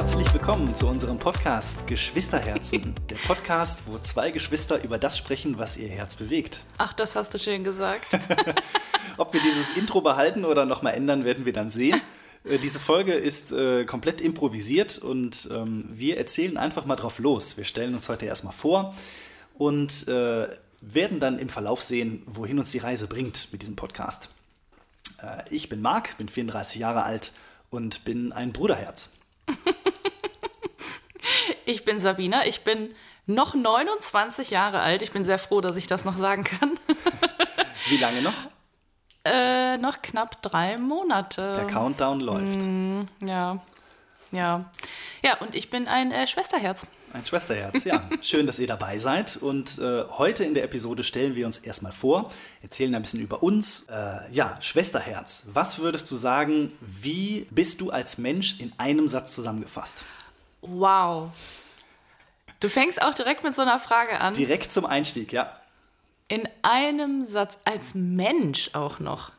herzlich willkommen zu unserem Podcast Geschwisterherzen. Der Podcast, wo zwei Geschwister über das sprechen, was ihr Herz bewegt. Ach, das hast du schön gesagt. Ob wir dieses Intro behalten oder nochmal ändern, werden wir dann sehen. Äh, Diese Folge ist äh, komplett improvisiert und ähm, wir erzählen einfach mal drauf los. Wir stellen uns heute erstmal vor und äh, werden dann im Verlauf sehen, wohin uns die Reise bringt mit diesem Podcast. Äh, ich bin Marc, bin 34 Jahre alt und bin ein Bruderherz. Ich bin Sabina, ich bin noch 29 Jahre alt. Ich bin sehr froh, dass ich das noch sagen kann. Wie lange noch? Äh, noch knapp drei Monate. Der Countdown läuft. Ja, ja. Ja, und ich bin ein äh, Schwesterherz. Ein Schwesterherz, ja. Schön, dass ihr dabei seid. Und äh, heute in der Episode stellen wir uns erstmal vor, erzählen ein bisschen über uns. Äh, ja, Schwesterherz. Was würdest du sagen, wie bist du als Mensch in einem Satz zusammengefasst? Wow. Du fängst auch direkt mit so einer Frage an. Direkt zum Einstieg, ja. In einem Satz, als Mensch auch noch.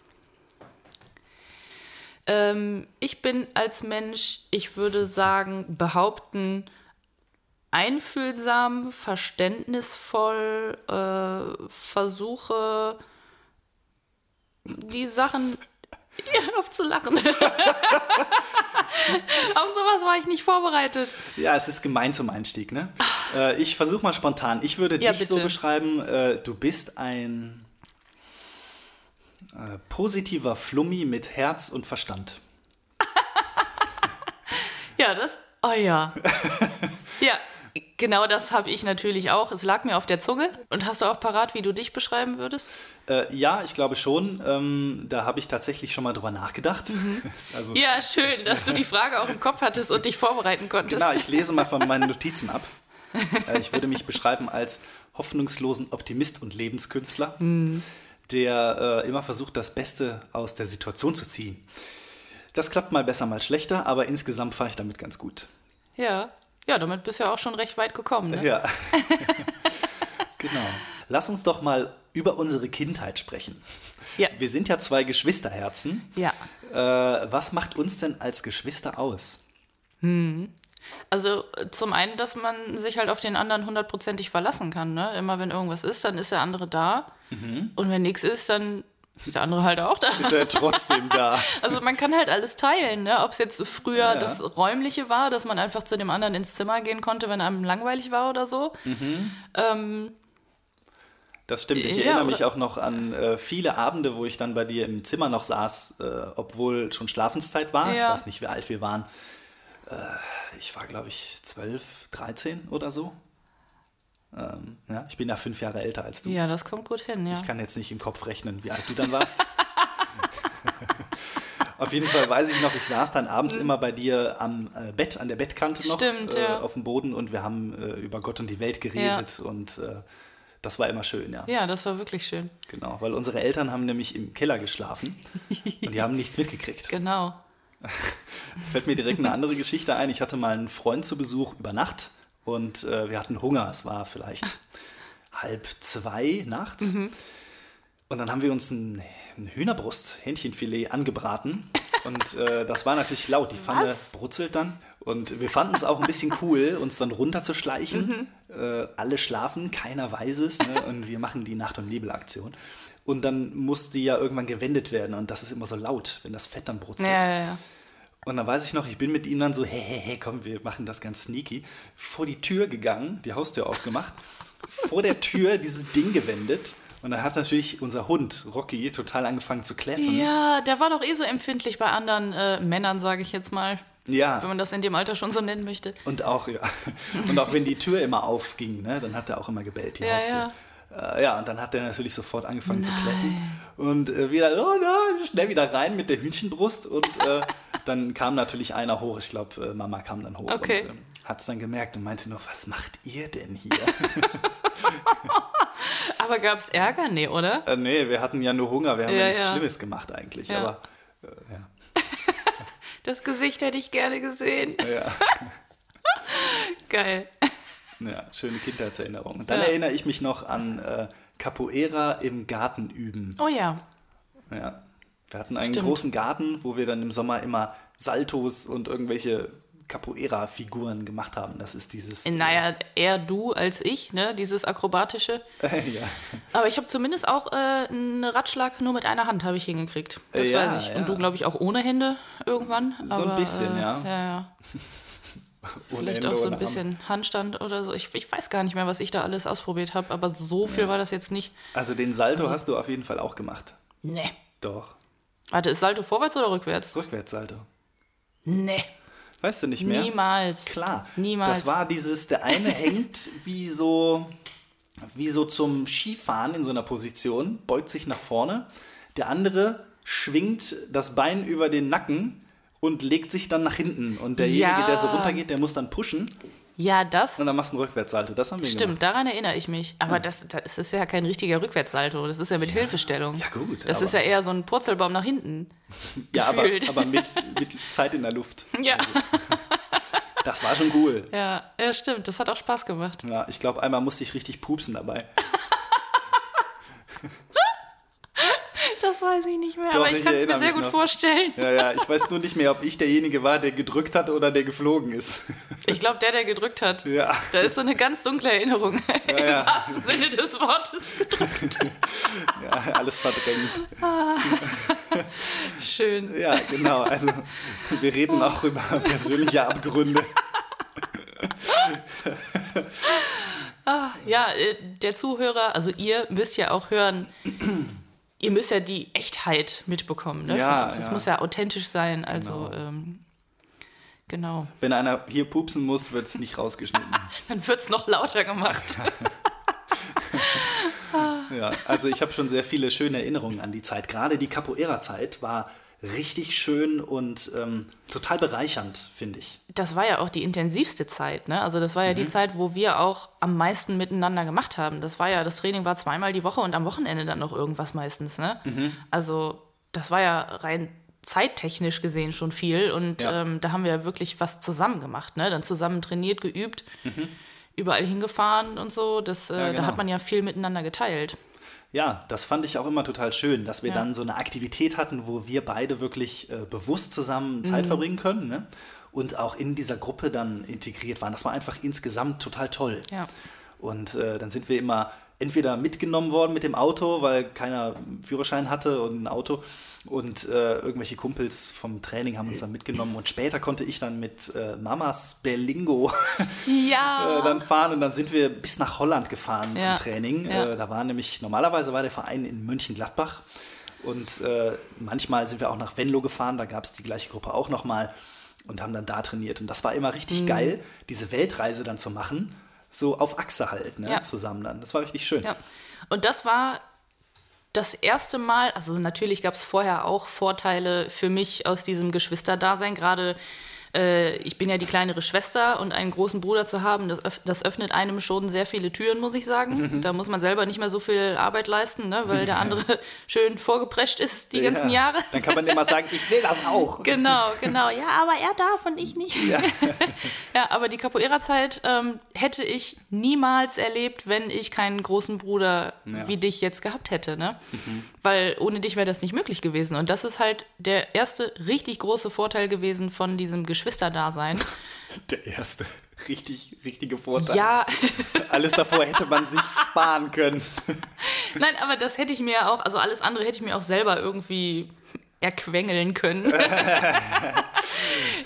Ähm, ich bin als Mensch, ich würde sagen, behaupten, einfühlsam, verständnisvoll, äh, versuche die Sachen. Ja, auf zu lachen. auf sowas war ich nicht vorbereitet. Ja, es ist gemein zum Einstieg, ne? Äh, ich versuche mal spontan. Ich würde Ja, dich so bitte. beschreiben, äh, du bist ein äh, positiver Flummi mit Herz und Verstand. Ja, das. Oh ja. ja, genau das habe ich natürlich auch. Es lag mir auf der Zunge. Und hast du auch parat, wie du dich beschreiben würdest? Äh, ja, ich glaube schon. Ähm, da habe ich tatsächlich schon mal drüber nachgedacht. also, Mhm. Ja, schön, dass du die Frage auch im Kopf hattest und dich vorbereiten konntest. Genau, ich lese mal von meinen Notizen ab. Äh, ich würde mich beschreiben als hoffnungslosen Optimist und Lebenskünstler, der äh, immer versucht, das Beste aus der Situation zu ziehen. Das klappt mal besser, mal schlechter, aber insgesamt fahre ich damit ganz gut. Ja. Ja, damit bist du ja auch schon recht weit gekommen. Ne? Ja. genau. Lass uns doch mal über unsere Kindheit sprechen. Ja. Wir sind ja zwei Geschwisterherzen. Ja. Äh, was macht uns denn als Geschwister aus? Also äh, zum einen, dass man sich halt auf den anderen hundertprozentig verlassen kann. Ne? Immer wenn irgendwas ist, dann ist der andere da. Mhm. Und wenn nichts ist, dann ist der andere halt auch da. Ist er trotzdem da? Also man kann halt alles teilen, ne? Ob es jetzt früher Ja. das Räumliche war, dass man einfach zu dem anderen ins Zimmer gehen konnte, wenn einem langweilig war oder so. Ähm, Das stimmt. Ich Ja, erinnere mich auch noch an äh, viele Abende, wo ich dann bei dir im Zimmer noch saß, äh, obwohl schon Schlafenszeit war. Ich Ja. weiß nicht, wie alt wir waren. Äh, ich war, glaube ich, 12, 13 oder so. Ähm, ja, ich bin ja fünf Jahre älter als du. ja, das kommt gut hin, ja. Ich kann jetzt nicht im Kopf rechnen, wie alt du dann warst. Auf jeden Fall weiß ich noch, ich saß dann abends immer bei dir am äh, Bett, an der Bettkante noch, Stimmt, äh, ja. auf dem Boden und wir haben äh, über Gott und die Welt geredet und äh, das war immer schön, ja. Ja, das war wirklich schön. Genau, weil unsere Eltern haben nämlich im Keller geschlafen und die haben nichts mitgekriegt. Genau. Fällt mir direkt eine andere Geschichte ein. Ich hatte mal einen Freund zu Besuch über Nacht und äh, wir hatten Hunger. Es war vielleicht halb zwei nachts. Und dann haben wir uns ein, ein Hühnerbrust, Hähnchenfilet angebraten. Und äh, das war natürlich laut. Die Pfanne Was? brutzelt dann. Und wir fanden es auch ein bisschen cool, uns dann runterzuschleichen. Äh, alle schlafen, keiner weiß es. Ne? Und wir machen die Nacht- und Nebelaktion. Und dann muss die ja irgendwann gewendet werden. Und das ist immer so laut, wenn das Fett dann brutzelt. Ja, ja, ja. Und dann weiß ich noch, ich bin mit ihm dann so, hey, hey, hey, komm, wir machen das ganz sneaky, vor die Tür gegangen, die Haustür aufgemacht, vor der Tür dieses Ding gewendet. Und dann hat natürlich unser Hund, Rocky, total angefangen zu kläffen. Ja, der war doch eh so empfindlich bei anderen äh, Männern, sage ich jetzt mal. Ja. Wenn man das in dem Alter schon so nennen möchte. Und auch, ja. Und auch wenn die Tür immer aufging, ne, dann hat er auch immer gebellt, die Ja, Haustür. ja. Äh, ja, und dann hat er natürlich sofort angefangen zu kläffen. Und äh, wieder, oh nein, schnell wieder rein mit der Hühnchenbrust. Und äh, dann kam natürlich einer hoch. Ich glaube, äh, Mama kam dann hoch Okay. und ähm, hat es dann gemerkt und meinte nur, was macht ihr denn hier? Aber gab es Ärger? Nee, oder? äh, nee, wir hatten ja nur Hunger, wir haben ja, Ja, nichts ja. Schlimmes gemacht eigentlich. Ja. Aber äh, ja. Das Gesicht hätte ich gerne gesehen. Ja, Geil. Ja, schöne Kindheitserinnerung. Und dann Ja. erinnere ich mich noch an äh, Capoeira im Garten üben. Oh ja. Ja. Wir hatten einen Stimmt. großen Garten, wo wir dann im Sommer immer Saltos und irgendwelche Capoeira-Figuren gemacht haben. Das ist dieses. Äh, naja, eher du als ich, ne? Dieses akrobatische. Ja. Aber ich habe zumindest auch äh, einen Ratschlag nur mit einer Hand habe ich hingekriegt. Das ja, weiß ich. ja. Und du, glaube ich, auch ohne Hände irgendwann. So ein aber, bisschen, äh, ja. Ja, ja. Vielleicht auch so ein bisschen Handstand oder so. Ich, ich weiß gar nicht mehr, was ich da alles ausprobiert habe, aber so viel war das jetzt nicht. Also den Salto hast du auf jeden Fall auch gemacht. Nee. Doch. Warte, ist Salto vorwärts oder rückwärts? Rückwärtssalto. Nee. Weißt du nicht mehr? Niemals. Klar. Niemals. Das war dieses, der eine hängt wie so, wie so zum Skifahren in so einer Position, beugt sich nach vorne. Der andere schwingt das Bein über den Nacken und legt sich dann nach hinten. Und derjenige, Ja. der so runtergeht, der muss dann pushen Ja, das und dann machst du einen Rückwärtssalto. Das haben wir stimmt, gemacht. daran erinnere ich mich. Aber das, das ist ja kein richtiger Rückwärtssalto. Das ist ja mit Hilfestellung. Ja, gut, Das ist ja eher so ein Purzelbaum nach hinten. Ja, aber, aber mit, mit Zeit in der Luft. Ja. Das war schon cool. ja, ja, stimmt. Das hat auch Spaß gemacht. Ja, ich glaube, einmal musste ich richtig pupsen dabei. Das weiß ich nicht mehr. Doch, aber ich ich kann es mir sehr gut noch. vorstellen. Ja, ja, ich weiß nur nicht mehr, ob ich derjenige war, der gedrückt hat oder der geflogen ist. Ich glaube, der, der gedrückt hat. Ja. Da ist so eine ganz dunkle Erinnerung. Im ja. wahrsten Sinne des Wortes gedrückt. Ja, alles verdrängt. Schön. Ja, genau. Also wir reden auch über persönliche Abgründe. Ja, äh, der Zuhörer, also ihr müsst ja auch hören, ihr müsst ja die Echtheit mitbekommen. Ne, Ja. Das ja. muss ja authentisch sein. Also, genau. Ähm, genau. Wenn einer hier pupsen muss, wird es nicht rausgeschnitten. Dann wird es noch lauter gemacht. Ja, also ich habe schon sehr viele schöne Erinnerungen an die Zeit. Gerade die Capoeira-Zeit war richtig schön und ähm, total bereichernd, finde ich. Das war ja auch die intensivste Zeit. Ne? Also das war ja die Zeit, wo wir auch am meisten miteinander gemacht haben. Das war ja, das Training war zweimal die Woche und am Wochenende dann noch irgendwas meistens. Ne? Also das war ja rein zeittechnisch gesehen schon viel und Ja. ähm, da haben wir wirklich was zusammen gemacht. Ne? Dann zusammen trainiert, geübt, überall hingefahren und so. Das, äh, Ja, Da genau. hat man ja viel miteinander geteilt. Ja, das fand ich auch immer total schön, dass wir Ja. dann so eine Aktivität hatten, wo wir beide wirklich äh, bewusst zusammen Mhm. Zeit verbringen können ne? und auch in dieser Gruppe dann integriert waren. Das war einfach insgesamt total toll. Ja. Und äh, dann sind wir immer entweder mitgenommen worden mit dem Auto, weil keiner Führerschein hatte und ein Auto. Und äh, irgendwelche Kumpels vom Training haben uns dann mitgenommen. Und später konnte ich dann mit äh, Mamas Berlingo Ja. äh, dann fahren. Und dann sind wir bis nach Holland gefahren Ja. zum Training. Ja. Äh, da war nämlich, normalerweise war der Verein in Mönchengladbach. Und äh, manchmal sind wir auch nach Venlo gefahren. Da gab es die gleiche Gruppe auch nochmal. Und haben dann da trainiert. Und das war immer Mhm. richtig geil, diese Weltreise dann zu machen. So auf Achse halt, ne? Zusammen dann. Das war richtig schön. Ja. Und das war das erste Mal, also natürlich gab es vorher auch Vorteile für mich aus diesem Geschwisterdasein, gerade äh, ich bin ja die kleinere Schwester und einen großen Bruder zu haben, das, öff das öffnet einem schon sehr viele Türen, muss ich sagen. Da muss man selber nicht mehr so viel Arbeit leisten, ne, weil der andere schön vorgeprescht ist die ganzen Ja. Jahre. Dann kann man immer sagen, ich will das auch. Genau, genau. Ja, aber er darf und ich nicht. Ja, aber die Capoeira-Zeit ähm, hätte ich niemals erlebt, wenn ich keinen großen Bruder Ja. wie dich jetzt gehabt hätte. Ne? Weil ohne dich wäre das nicht möglich gewesen. Und das ist halt der erste richtig große Vorteil gewesen von diesem Geschwisterdasein. Der erste richtig, richtige Vorteil. Ja, Alles davor hätte man sich sparen können. nein, aber das hätte ich mir auch, also alles andere hätte ich mir auch selber irgendwie erquengeln können.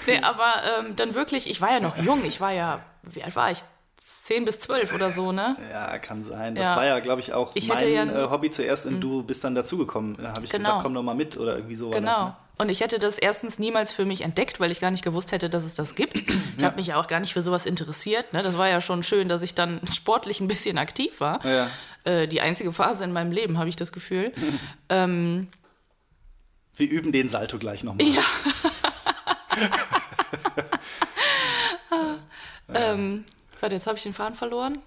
nee, aber ähm, dann wirklich, ich war ja noch jung, ich war ja, wie alt war ich? Zehn bis zwölf oder so, ne? Ja, kann sein. Das Ja. war ja, glaube ich, auch Ich mein ja- äh, Hobby zuerst und du bist dann dazugekommen. Da habe ich Genau. gesagt, komm doch mal mit oder irgendwie so war das. Genau. Ne? Und ich hätte das erstens niemals für mich entdeckt, weil ich gar nicht gewusst hätte, dass es das gibt. Ich habe mich ja auch gar nicht für sowas interessiert. Ne? Das war ja schon schön, dass ich dann sportlich ein bisschen aktiv war. Ja. Äh, die einzige Phase in meinem Leben, habe ich das Gefühl. ähm, Wir üben den Salto gleich nochmal. ja. ähm, warte, jetzt habe ich den Faden verloren.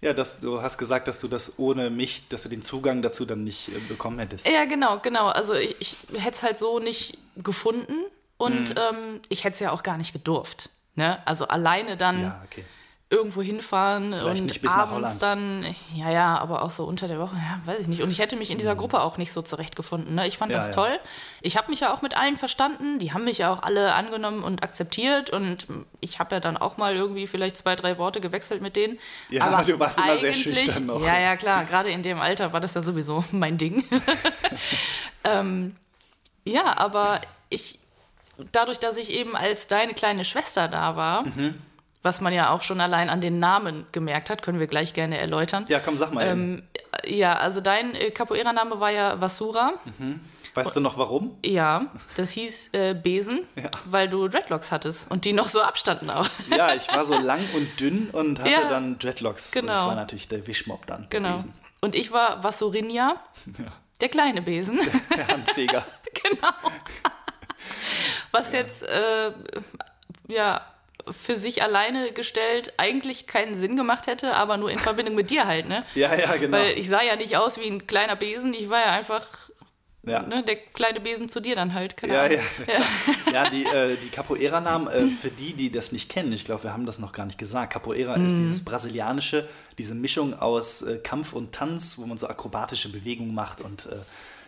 Ja, das, du hast gesagt, dass du das ohne mich, dass du den Zugang dazu dann nicht äh, bekommen hättest. Ja, genau, genau. Also ich, ich hätte es halt so nicht gefunden und ähm, ich hätte es ja auch gar nicht gedurft. Ne? Also alleine dann Ja, okay. Irgendwo hinfahren Vielleicht und abends dann, ja, ja, aber auch so unter der Woche, ja, weiß ich nicht. Und ich hätte mich in dieser Gruppe auch nicht so zurechtgefunden. Ne? Ich fand. Ja, das ja. toll. Ich habe mich ja auch mit allen verstanden. Die haben mich ja auch alle angenommen und akzeptiert. Und ich habe ja dann auch mal irgendwie vielleicht zwei, drei Worte gewechselt mit denen. Ja, aber du warst immer sehr schüchtern noch. Ja, ja, klar. Gerade in dem Alter war das ja sowieso mein Ding. ähm, ja, aber ich, dadurch, dass ich eben als deine kleine Schwester da war, Mhm. Was man ja auch schon allein an den Namen gemerkt hat, können wir gleich gerne erläutern. Ja, komm, sag mal. eben. Ähm, ja, also dein äh, Capoeira-Name war ja Vasura. weißt du noch warum? Ja, das hieß äh, Besen, Ja. weil du Dreadlocks hattest und die noch so abstanden auch. Ja, ich war so lang und dünn und hatte Ja. dann Dreadlocks. Genau. Das war natürlich der Wischmob dann Genau. gewesen. Und ich war Vasurinja, Ja. der kleine Besen. Der Handfeger. genau. Was jetzt, äh, ja, für sich alleine gestellt eigentlich keinen Sinn gemacht hätte, aber nur in Verbindung mit dir halt, ne? Ja, ja, genau. Weil ich sah ja nicht aus wie ein kleiner Besen, ich war ja einfach ja. ne, der kleine Besen zu dir dann halt. Keine Ja, Ahnung. ja, ja, die, äh, die Capoeira-Namen, äh, für die, die das nicht kennen, ich glaube, wir haben das noch gar nicht gesagt. Capoeira Mhm. ist dieses brasilianische, diese Mischung aus äh, Kampf und Tanz, wo man so akrobatische Bewegungen macht und äh,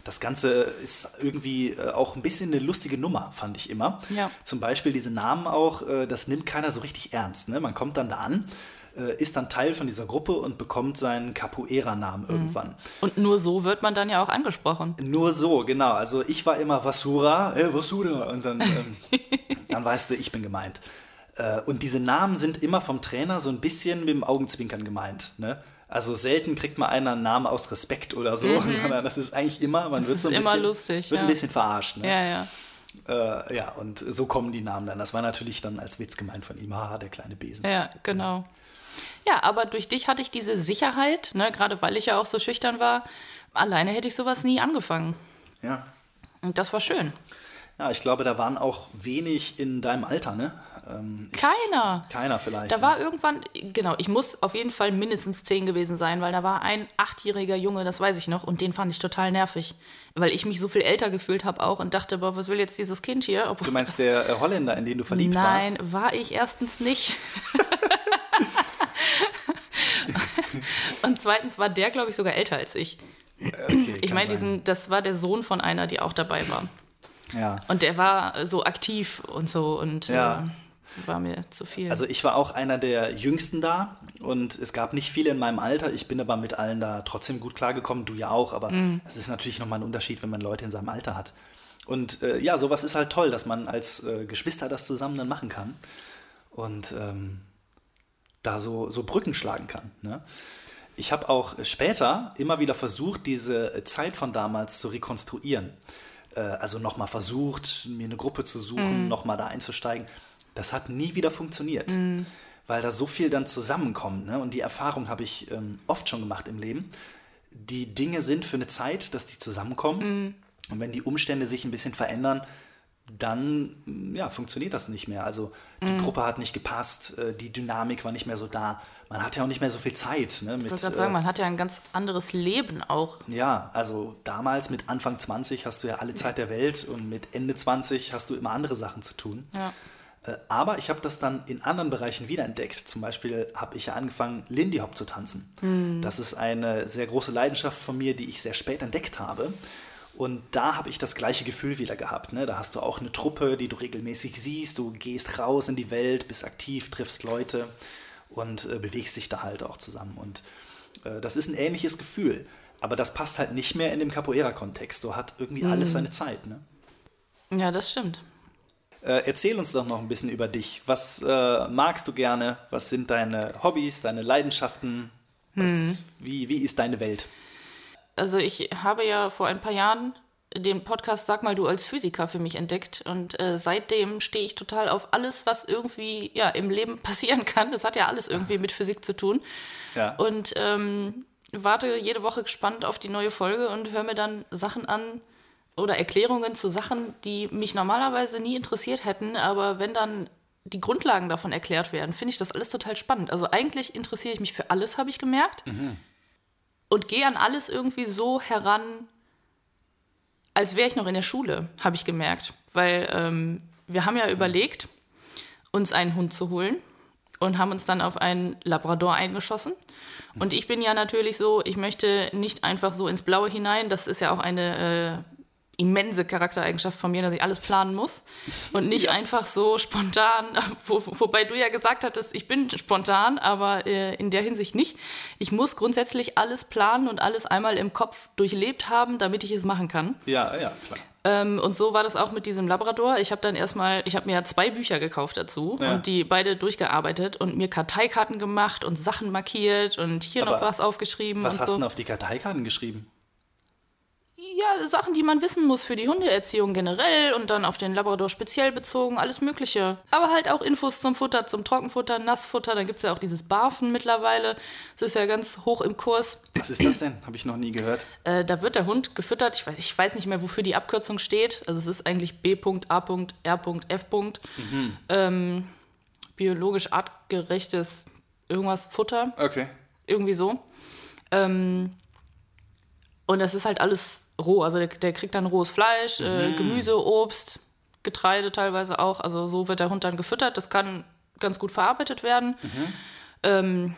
das Ganze ist irgendwie äh, auch ein bisschen eine lustige Nummer, fand ich immer. Ja. Zum Beispiel diese Namen auch, äh, das nimmt keiner so richtig ernst. Ne? Man kommt dann da an, äh, ist dann Teil von dieser Gruppe und bekommt seinen Capoeira-Namen irgendwann. Und nur so wird man dann ja auch angesprochen. Nur so, genau. Also ich war immer Vasura, äh, Vasura. Und dann, ähm, dann weißt du, ich bin gemeint. Äh, und diese Namen sind immer vom Trainer so ein bisschen mit dem Augenzwinkern gemeint. Ne? Also selten kriegt man einen Namen aus Respekt oder so, sondern das ist eigentlich immer, man wird ist so ein immer bisschen, lustig, wird ein ja. bisschen verarscht. Ne? Ja, ja. Äh, ja, und so kommen die Namen dann. Das war natürlich dann als Witz gemeint von ihm, haha, der kleine Besen. Ja, genau. Ja, aber durch dich hatte ich diese Sicherheit, ne, gerade weil ich ja auch so schüchtern war. Alleine hätte ich sowas nie angefangen. Ja. Und das war schön. ja, ich glaube, da waren auch wenig in deinem Alter, ne? Ähm, ich, Keiner. keiner vielleicht. Da ne? war irgendwann, genau, ich muss auf jeden Fall mindestens zehn gewesen sein, weil da war ein achtjähriger Junge, das weiß ich noch, und den fand ich total nervig. Weil ich mich so viel älter gefühlt habe auch und dachte, boah, was will jetzt dieses Kind hier? Obwohl Du meinst der äh, Holländer, in den du verliebt Nein, warst? war ich erstens nicht. und zweitens war der, glaube ich, sogar älter als ich. Okay, Ich meine, diesen, das war der Sohn von einer, die auch dabei war. Ja. Und der war so aktiv und so und Ja. War mir zu viel. Also ich war auch einer der Jüngsten da und es gab nicht viele in meinem Alter. Ich bin aber mit allen da trotzdem gut klargekommen. Du ja auch, aber Mhm. es ist natürlich nochmal ein Unterschied, wenn man Leute in seinem Alter hat. Und äh, ja, sowas ist halt toll, dass man als äh, Geschwister das zusammen dann machen kann und ähm, da so, so Brücken schlagen kann. Ne? Ich habe auch später immer wieder versucht, diese Zeit von damals zu rekonstruieren. Äh, also nochmal versucht, mir eine Gruppe zu suchen, nochmal da einzusteigen. Das hat nie wieder funktioniert, weil da so viel dann zusammenkommt. Ne? Und die Erfahrung habe ich ähm, oft schon gemacht im Leben. Die Dinge sind für eine Zeit, dass die zusammenkommen. Und wenn die Umstände sich ein bisschen verändern, dann mm, ja, funktioniert das nicht mehr. Also die Gruppe hat nicht gepasst, äh, die Dynamik war nicht mehr so da. Man hat ja auch nicht mehr so viel Zeit. Ne, mit, ich wollte gerade sagen, äh, man hat ja ein ganz anderes Leben auch. ja, also damals mit Anfang 20 hast du ja alle Zeit der Welt und mit Ende 20 hast du immer andere Sachen zu tun. Ja. Äh, Aber ich habe das dann in anderen Bereichen wiederentdeckt. Zum Beispiel habe ich ja angefangen, Lindy Hop zu tanzen. Das ist eine sehr große Leidenschaft von mir, die ich sehr spät entdeckt habe. Und da habe ich das gleiche Gefühl wieder gehabt. Ne? Da hast du auch eine Truppe, die du regelmäßig siehst. Du gehst raus in die Welt, bist aktiv, triffst Leute und äh, bewegst dich da halt auch zusammen. Und äh, das ist ein ähnliches Gefühl. Aber das passt halt nicht mehr in dem Capoeira-Kontext. So hat irgendwie alles seine Zeit. Ne? Ja, das stimmt. Äh, erzähl uns doch noch ein bisschen über dich. Was äh, magst du gerne? Was sind deine Hobbys, deine Leidenschaften? Was, wie, wie ist deine Welt? Also ich habe ja vor ein paar Jahren den Podcast Sag mal du als Physiker für mich entdeckt und äh, seitdem stehe ich total auf alles, was irgendwie ja im Leben passieren kann. Das hat ja alles irgendwie mit Physik zu tun. Ja. Und ähm, warte jede Woche gespannt auf die neue Folge und höre mir dann Sachen an oder Erklärungen zu Sachen, die mich normalerweise nie interessiert hätten, aber wenn dann die Grundlagen davon erklärt werden, finde ich das alles total spannend. Also eigentlich interessiere ich mich für alles, habe ich gemerkt. Und gehe an alles irgendwie so heran, als wäre ich noch in der Schule, habe ich gemerkt. Weil ähm, wir haben ja überlegt, uns einen Hund zu holen. und haben uns dann auf einen Labrador eingeschossen. Und ich bin ja natürlich so, ich möchte nicht einfach so ins Blaue hinein. Das ist ja auch eine äh, immense Charaktereigenschaft von mir, dass ich alles planen muss und nicht ja. einfach so spontan, wo, wobei du ja gesagt hattest, ich bin spontan, aber äh, in der Hinsicht nicht. Ich muss grundsätzlich alles planen und alles einmal im Kopf durchlebt haben, damit ich es machen kann. Ja, ja, klar. Ähm, und so war das auch mit diesem Labrador. Ich habe dann erstmal, ich habe mir zwei Bücher gekauft dazu ja. und die beide durchgearbeitet und mir Karteikarten gemacht und Sachen markiert und hier aber noch was aufgeschrieben. Was hast du denn auf die Karteikarten geschrieben? Ja, Sachen, die man wissen muss für die Hundeerziehung generell und dann auf den Labrador speziell bezogen, alles Mögliche. Aber halt auch Infos zum Futter, zum Trockenfutter, Nassfutter. Dann gibt es ja auch dieses Barfen mittlerweile. Das ist ja ganz hoch im Kurs. Was ist das denn? Habe ich noch nie gehört. Äh, da wird der Hund gefüttert. Ich weiß, ich weiß nicht mehr, wofür die Abkürzung steht. Also es ist eigentlich B.A.R.F. Mhm. Ähm, biologisch artgerechtes irgendwas Futter. Okay. Irgendwie so. Ähm, und das ist halt alles roh. Also der, der kriegt dann rohes Fleisch, äh, äh, Gemüse, Obst, Getreide teilweise auch. Also so wird der Hund dann gefüttert. Das kann ganz gut verarbeitet werden. Mhm. Ähm,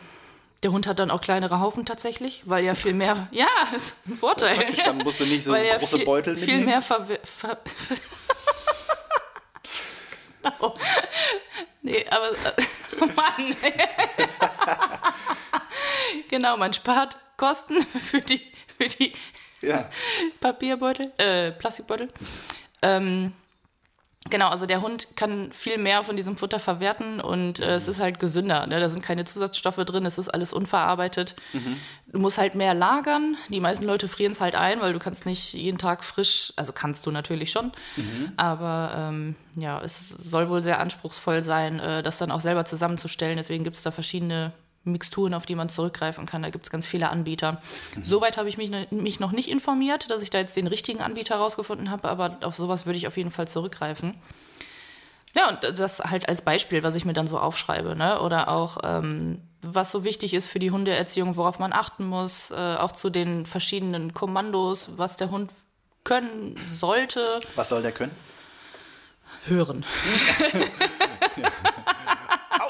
der Hund hat dann auch kleinere Haufen tatsächlich, weil ja viel mehr. Ja, ist ein Vorteil. Ja, dann musst du nicht so weil große viel, Beutel mitnehmen. Viel mehr ver, ver genau. Nee, aber. Oh Mann. genau, man spart Kosten für die für die ja. Papierbeutel, äh, Plastikbeutel. Ähm, genau, also der Hund kann viel mehr von diesem Futter verwerten und äh, es ist halt gesünder. Ne? Da sind keine Zusatzstoffe drin, es ist alles unverarbeitet. Mhm. Du musst halt mehr lagern. Die meisten Leute frieren es halt ein, weil du kannst nicht jeden Tag frisch, also kannst du natürlich schon, mhm. aber ähm, ja, es soll wohl sehr anspruchsvoll sein, äh, das dann auch selber zusammenzustellen. Deswegen gibt es da verschiedene Mixturen, auf die man zurückgreifen kann. Da gibt es ganz viele Anbieter. Mhm. Soweit habe ich mich, ne, mich noch nicht informiert, dass ich da jetzt den richtigen Anbieter rausgefunden habe, aber auf sowas würde ich auf jeden Fall zurückgreifen. Ja, und das halt als Beispiel, was ich mir dann so aufschreibe. Ne? Oder auch, ähm, was so wichtig ist für die Hundeerziehung, worauf man achten muss, äh, auch zu den verschiedenen Kommandos, was der Hund können sollte. Was soll der können? Hören.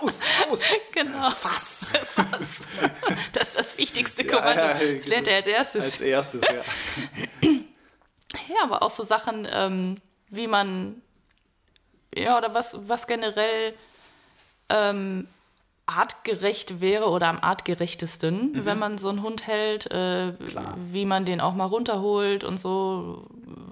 Aus, aus. Genau. Fass. Fass. Das ist das wichtigste Kommando. Ja, ja, das lernt er als erstes. Als erstes, ja. Ja, aber auch so Sachen, ähm, wie man, ja, oder was, was generell ähm, artgerecht wäre oder am artgerechtesten, mhm. wenn man so einen Hund hält, äh, wie man den auch mal runterholt und so,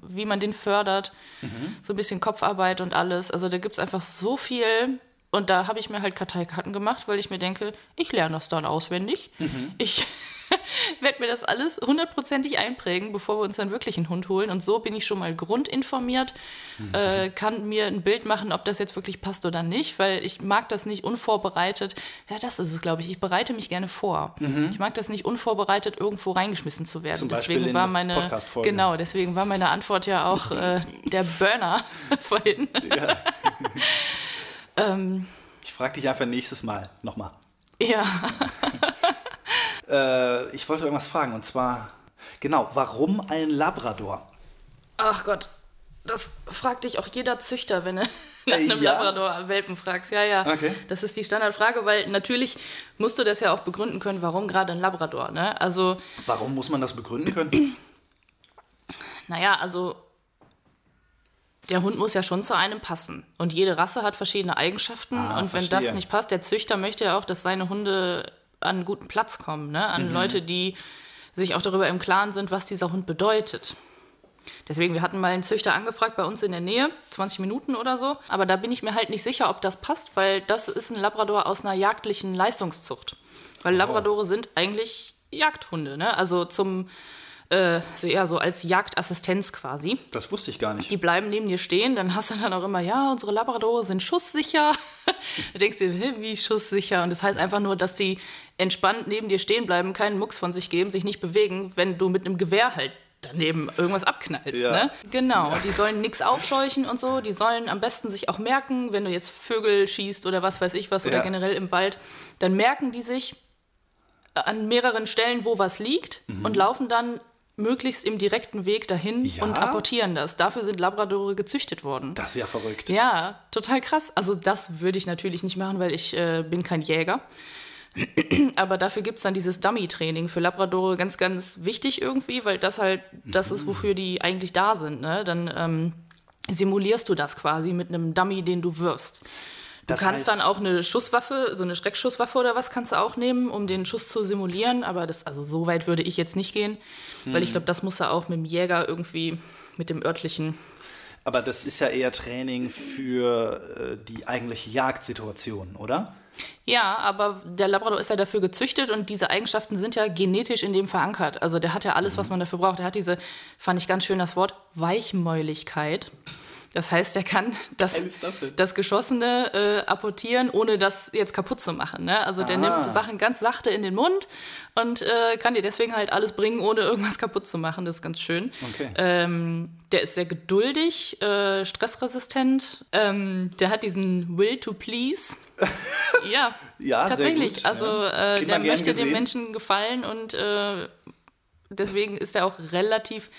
wie man den fördert, mhm. so ein bisschen Kopfarbeit und alles. Also da gibt es einfach so viel, und da habe ich mir halt Karteikarten gemacht, weil ich mir denke, ich lerne das dann auswendig. Mhm. Ich werde mir das alles hundertprozentig einprägen, bevor wir uns dann wirklich einen Hund holen. Und so bin ich schon mal grundinformiert, mhm. äh, kann mir ein Bild machen, ob das jetzt wirklich passt oder nicht, weil ich mag das nicht unvorbereitet. Ja, das ist es, glaube ich. Ich bereite mich gerne vor. Mhm. Ich mag das nicht unvorbereitet irgendwo reingeschmissen zu werden. Zum deswegen Beispiel war meine genau, deswegen war meine Antwort ja auch äh, der Burner vorhin. Ja. Ähm, ich frage dich einfach nächstes Mal nochmal. Ja. äh, ich wollte irgendwas fragen und zwar, genau, warum ein Labrador? Ach Gott, das fragt dich auch jeder Züchter, wenn du nach einem ja. Labrador-Welpen fragst. Ja, ja. Okay. Das ist die Standardfrage, weil natürlich musst du das ja auch begründen können, warum gerade ein Labrador. Ne? Also, warum muss man das begründen können? naja, also der Hund muss ja schon zu einem passen. Und jede Rasse hat verschiedene Eigenschaften. Ah, und wenn verstehe. das nicht passt, der Züchter möchte ja auch, dass seine Hunde an einen guten Platz kommen. Ne? An mhm. Leute, die sich auch darüber im Klaren sind, was dieser Hund bedeutet. Deswegen, wir hatten mal einen Züchter angefragt bei uns in der Nähe, 20 Minuten oder so. Aber da bin ich mir halt nicht sicher, ob das passt, weil das ist ein Labrador aus einer jagdlichen Leistungszucht. Weil oh. Labradore sind eigentlich Jagdhunde. Ne? Also zum äh, so eher so als Jagdassistenz quasi. Das wusste ich gar nicht. Die bleiben neben dir stehen, dann hast du dann auch immer, ja, unsere Labradore sind schusssicher. du denkst dir, wie schusssicher? Und das heißt einfach nur, dass die entspannt neben dir stehen bleiben, keinen Mucks von sich geben, sich nicht bewegen, wenn du mit einem Gewehr halt daneben irgendwas abknallst. Ja. Ne? Genau, die sollen nichts aufscheuchen und so. Die sollen am besten sich auch merken, wenn du jetzt Vögel schießt oder was weiß ich was oder ja. generell im Wald, dann merken die sich an mehreren Stellen, wo was liegt mhm. und laufen dann möglichst im direkten Weg dahin Ja? und apportieren das. Dafür sind Labradore gezüchtet worden. Das ist ja verrückt. Ja, total krass. Also das würde ich natürlich nicht machen, weil ich äh, bin kein Jäger. Aber dafür gibt es dann dieses Dummy-Training für Labradore ganz, ganz wichtig irgendwie, weil das halt das ist, wofür die eigentlich da sind. Ne? Dann ähm, simulierst du das quasi mit einem Dummy, den du wirfst. Du Das kannst heißt- dann auch eine Schusswaffe, so eine Schreckschusswaffe oder was kannst du auch nehmen, um den Schuss zu simulieren. Aber das, also so weit würde ich jetzt nicht gehen, weil Hm. ich glaube, das muss er auch mit dem Jäger irgendwie, mit dem örtlichen Aber das ist ja eher Training für äh, die eigentliche Jagdsituation, oder? Ja, aber der Labrador ist ja dafür gezüchtet und diese Eigenschaften sind ja genetisch in dem verankert. Also der hat ja alles, was man dafür braucht. Er hat diese, fand ich ganz schön das Wort, Weichmäuligkeit. Das heißt, er kann das, das das Geschossene äh, apportieren, ohne das jetzt kaputt zu machen. Ne? Also der Ah. nimmt Sachen ganz sachte in den Mund und äh, kann dir deswegen halt alles bringen, ohne irgendwas kaputt zu machen. Das ist ganz schön. Okay. Ähm, der ist sehr geduldig, äh, stressresistent. Ähm, der hat diesen Will to Please. ja, Ja, tatsächlich. gut, Also ja. äh, der möchte gesehen. dem Menschen gefallen und äh, deswegen ist er auch relativ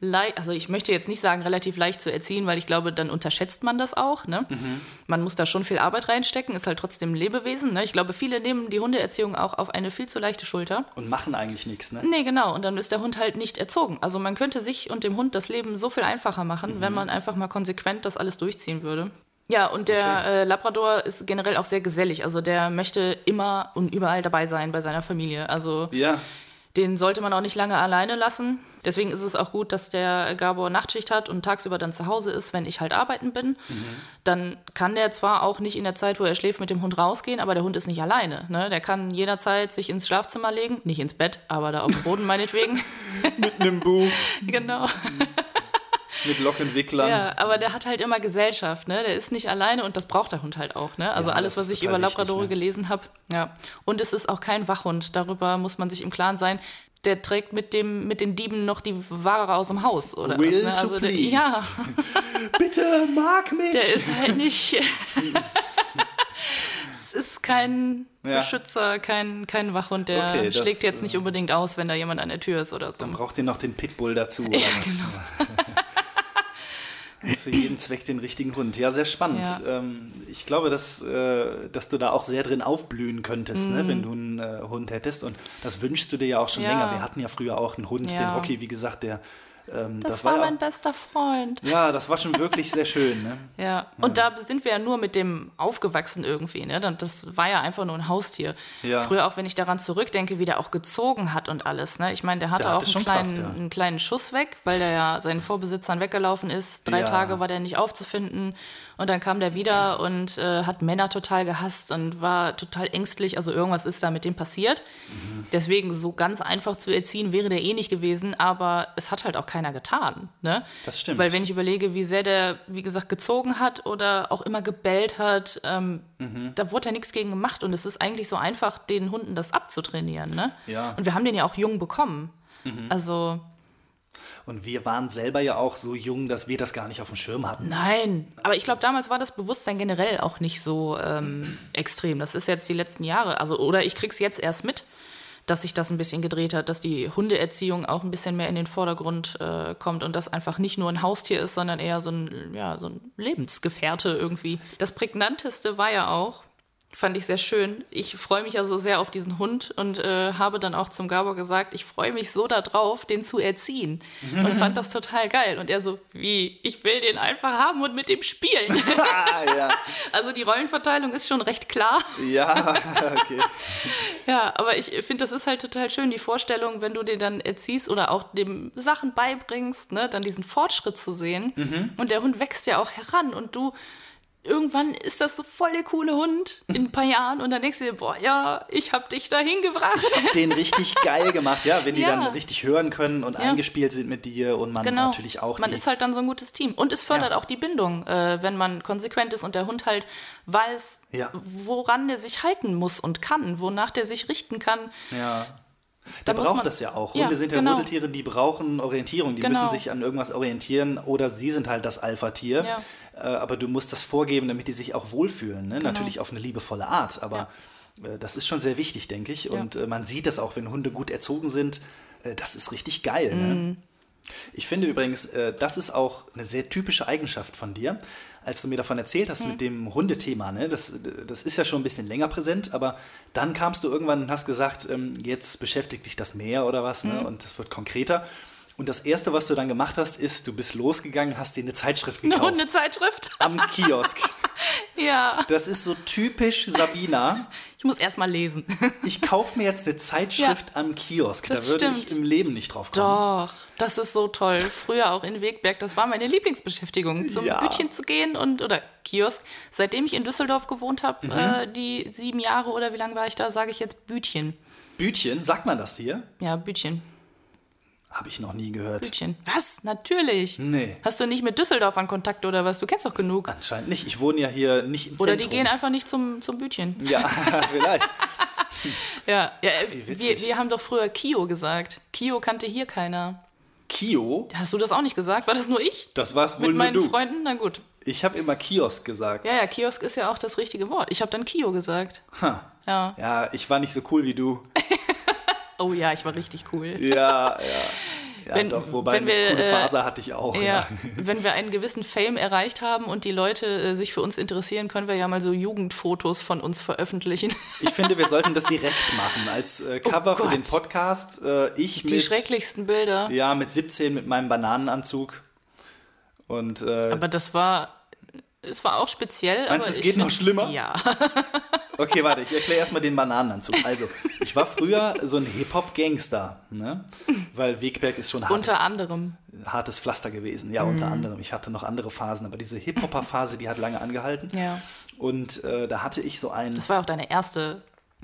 leicht, also ich möchte jetzt nicht sagen relativ leicht zu erziehen, weil ich glaube, dann unterschätzt man das auch. Ne? Mhm. Man muss da schon viel Arbeit reinstecken, ist halt trotzdem ein Lebewesen. Ne? Ich glaube, viele nehmen die Hundeerziehung auch auf eine viel zu leichte Schulter. Und machen eigentlich nichts, ne? Nee, genau. Und dann ist der Hund halt nicht erzogen. Also man könnte sich und dem Hund das Leben so viel einfacher machen, wenn man einfach mal konsequent das alles durchziehen würde. Ja, und der Okay. äh, Labrador ist generell auch sehr gesellig. Also der möchte immer und überall dabei sein bei seiner Familie. Also Ja. Den sollte man auch nicht lange alleine lassen. Deswegen ist es auch gut, dass der Gabor Nachtschicht hat und tagsüber dann zu Hause ist, wenn ich halt arbeiten bin. Dann kann der zwar auch nicht in der Zeit, wo er schläft, mit dem Hund rausgehen, aber der Hund ist nicht alleine. Ne? Der kann jederzeit sich ins Schlafzimmer legen, nicht ins Bett, aber da auf dem Boden meinetwegen. Mit einem Buch, genau. Mit Lockenwicklern. Ja, aber der hat halt immer Gesellschaft, ne? Der ist nicht alleine und das braucht der Hund halt auch, ne? Also Ja, alles, was ich über Labradore ne? gelesen habe. Ja. Und es ist auch kein Wachhund. Darüber muss man sich im Klaren sein. Der trägt mit dem mit den Dieben noch die Ware aus dem Haus oder Will was, ne? to Also der, please. ja, Bitte mag mich. der ist halt nicht. es ist kein Ja. Beschützer, kein, kein Wachhund, der Okay, das, schlägt jetzt äh, nicht unbedingt aus, wenn da jemand an der Tür ist oder so. Braucht ihr noch den Pitbull dazu oder was? genau. Für jeden Zweck den richtigen Hund. Ja, sehr spannend. Ja. Ähm, ich glaube, dass, äh, dass du da auch sehr drin aufblühen könntest, Mhm. ne, wenn du einen äh, Hund hättest. Und das wünschst du dir ja auch schon Ja. länger. Wir hatten ja früher auch einen Hund, Ja. den Rocky, wie gesagt, der. Ähm, Das, das, war war mein ja, bester Freund. ja, das war schon wirklich sehr schön. Ne? Ja, und da sind wir ja nur mit dem aufgewachsen irgendwie, ne? Das war ja einfach nur ein Haustier. Ja. Früher auch, wenn ich daran zurückdenke, wie der auch gezogen hat und alles, ne? Ich meine, der hatte Der auch hatte einen kleinen, Kraft, ja. einen kleinen Schuss weg, weil der ja seinen Vorbesitzern weggelaufen ist. Drei Ja. Tage war der nicht aufzufinden und dann kam der wieder und äh, hat Männer total gehasst und war total ängstlich. Also irgendwas ist da mit dem passiert. Mhm. Deswegen so ganz einfach zu erziehen wäre der eh nicht gewesen, aber es hat halt auch keiner getan. Ne? Das stimmt. Weil wenn ich überlege, wie sehr der, wie gesagt, gezogen hat oder auch immer gebellt hat, ähm, Mhm. da wurde ja nichts gegen gemacht und es ist eigentlich so einfach, den Hunden das abzutrainieren. Ne? Ja. Und wir haben den ja auch jung bekommen. Mhm. Also Und wir waren selber ja auch so jung, dass wir das gar nicht auf dem Schirm hatten. nein, aber ich glaube, damals war das Bewusstsein generell auch nicht so ähm, extrem. Das ist jetzt die letzten Jahre, also oder ich krieg's jetzt erst mit, dass sich das ein bisschen gedreht hat, dass die Hundeerziehung auch ein bisschen mehr in den Vordergrund äh, kommt und das einfach nicht nur ein Haustier ist, sondern eher so ein, ja, so ein Lebensgefährte irgendwie. Das prägnanteste war ja auch, fand ich sehr schön. Ich freue mich ja so sehr auf diesen Hund und äh, habe dann auch zum Gabor gesagt, ich freue mich so darauf, den zu erziehen. Und fand das total geil. Und er so, wie, ich will den einfach haben und mit dem spielen. Ah, ja. also die Rollenverteilung ist schon recht klar. ja, okay. Ja, aber ich finde, das ist halt total schön, die Vorstellung, wenn du dir dann erziehst oder auch dem Sachen beibringst, ne, dann diesen Fortschritt zu sehen. Mhm. Und der Hund wächst ja auch heran und du, irgendwann ist das so voll der coole Hund in ein paar Jahren und dann denkst du dir, boah, ja, ich hab dich dahin gebracht. Den richtig geil gemacht, ja, wenn die Ja. dann richtig hören können und Ja. eingespielt sind mit dir und man Genau. natürlich auch man ist halt dann so ein gutes Team. Und es fördert Ja. auch die Bindung, äh, wenn man konsequent ist und der Hund halt weiß, Ja. woran der sich halten muss und kann, wonach der sich richten kann. ja. Der Da braucht man- das ja auch. Ja, Hunde sind ja genau. Rudeltiere, die brauchen Orientierung. Die Genau. müssen sich an irgendwas orientieren oder sie sind halt das Alpha-Tier. Ja. Äh, aber du musst das vorgeben, damit die sich auch wohlfühlen. Ne? Genau. Natürlich auf eine liebevolle Art, aber äh, das ist schon sehr wichtig, denke ich. Und äh, man sieht das auch, wenn Hunde gut erzogen sind, das ist richtig geil. Ne? Ich finde übrigens, das ist auch eine sehr typische Eigenschaft von dir. Als du mir davon erzählt hast mit dem Hundethema, ne? das, das ist ja schon ein bisschen länger präsent, aber dann kamst du irgendwann und hast gesagt, ähm, jetzt beschäftigt dich das mehr oder was, ne? und es wird konkreter. Und das Erste, was du dann gemacht hast, ist, du bist losgegangen, hast dir eine Zeitschrift Eine gekauft. Hundezeitschrift? Am Kiosk. ja. Das ist so typisch Sabina. Ich muss erst mal lesen. Ich kaufe mir jetzt eine Zeitschrift am Kiosk. das da würde ich stimmt. im Leben nicht drauf kommen. Doch, das ist so toll. Früher auch in Wegberg, das war meine Lieblingsbeschäftigung, zum Ja. Bütchen zu gehen und oder Kiosk. Seitdem ich in Düsseldorf gewohnt habe, Mhm. äh, die sieben Jahre oder wie lange war ich da, sage ich jetzt Bütchen. Bütchen, sagt man das hier? Ja, Bütchen. Habe ich noch nie gehört. Bütchen. Was? Natürlich. Nee. Hast du nicht mit Düsseldorfern Kontakt oder was? Du kennst doch genug. Anscheinend nicht. Ich wohne ja hier nicht im Oder Zentrum. die gehen einfach nicht zum, zum Bütchen. Ja, vielleicht. Ja, ja Wie wir, witzig. wir haben doch früher Kio gesagt. Kio kannte hier keiner. Kio, Hast du das auch nicht gesagt? War das nur ich? das war's wohl Mit nur meinen du. Freunden? Na gut. Ich habe immer Kiosk gesagt. Ja, ja, Kiosk ist ja auch das richtige Wort. Ich habe dann Kio gesagt. Ha. Ja. Ja, ich war nicht so cool wie du. Oh ja, ich war richtig cool. Ja, ja. Ja, Wenn- doch, wobei wenn eine wir, coole äh, Phase hatte ich auch. Ja, Ja. wenn wir einen gewissen Fame erreicht haben und die Leute äh, sich für uns interessieren, können wir ja mal so Jugendfotos von uns veröffentlichen. Ich finde, wir sollten das direkt machen. Als äh, Cover für Gott. den Podcast. Äh, ich Die mit, schrecklichsten Bilder. Ja, mit 17 mit meinem Bananenanzug. Und äh, Aber das war, es war auch speziell. Meinst du, aber es geht noch find- schlimmer? Ja. Okay, warte, ich erkläre erstmal den Bananenanzug. Also, ich war früher so ein Hip-Hop-Gangster, ne? Weil Wegberg ist schon hartes, Unter anderem. hartes Pflaster gewesen. Ja, unter anderem. Ich hatte noch andere Phasen, aber diese Hip-Hopper-Phase, die hat lange angehalten. Ja. Und äh, da hatte ich so ein. Das war auch deine erste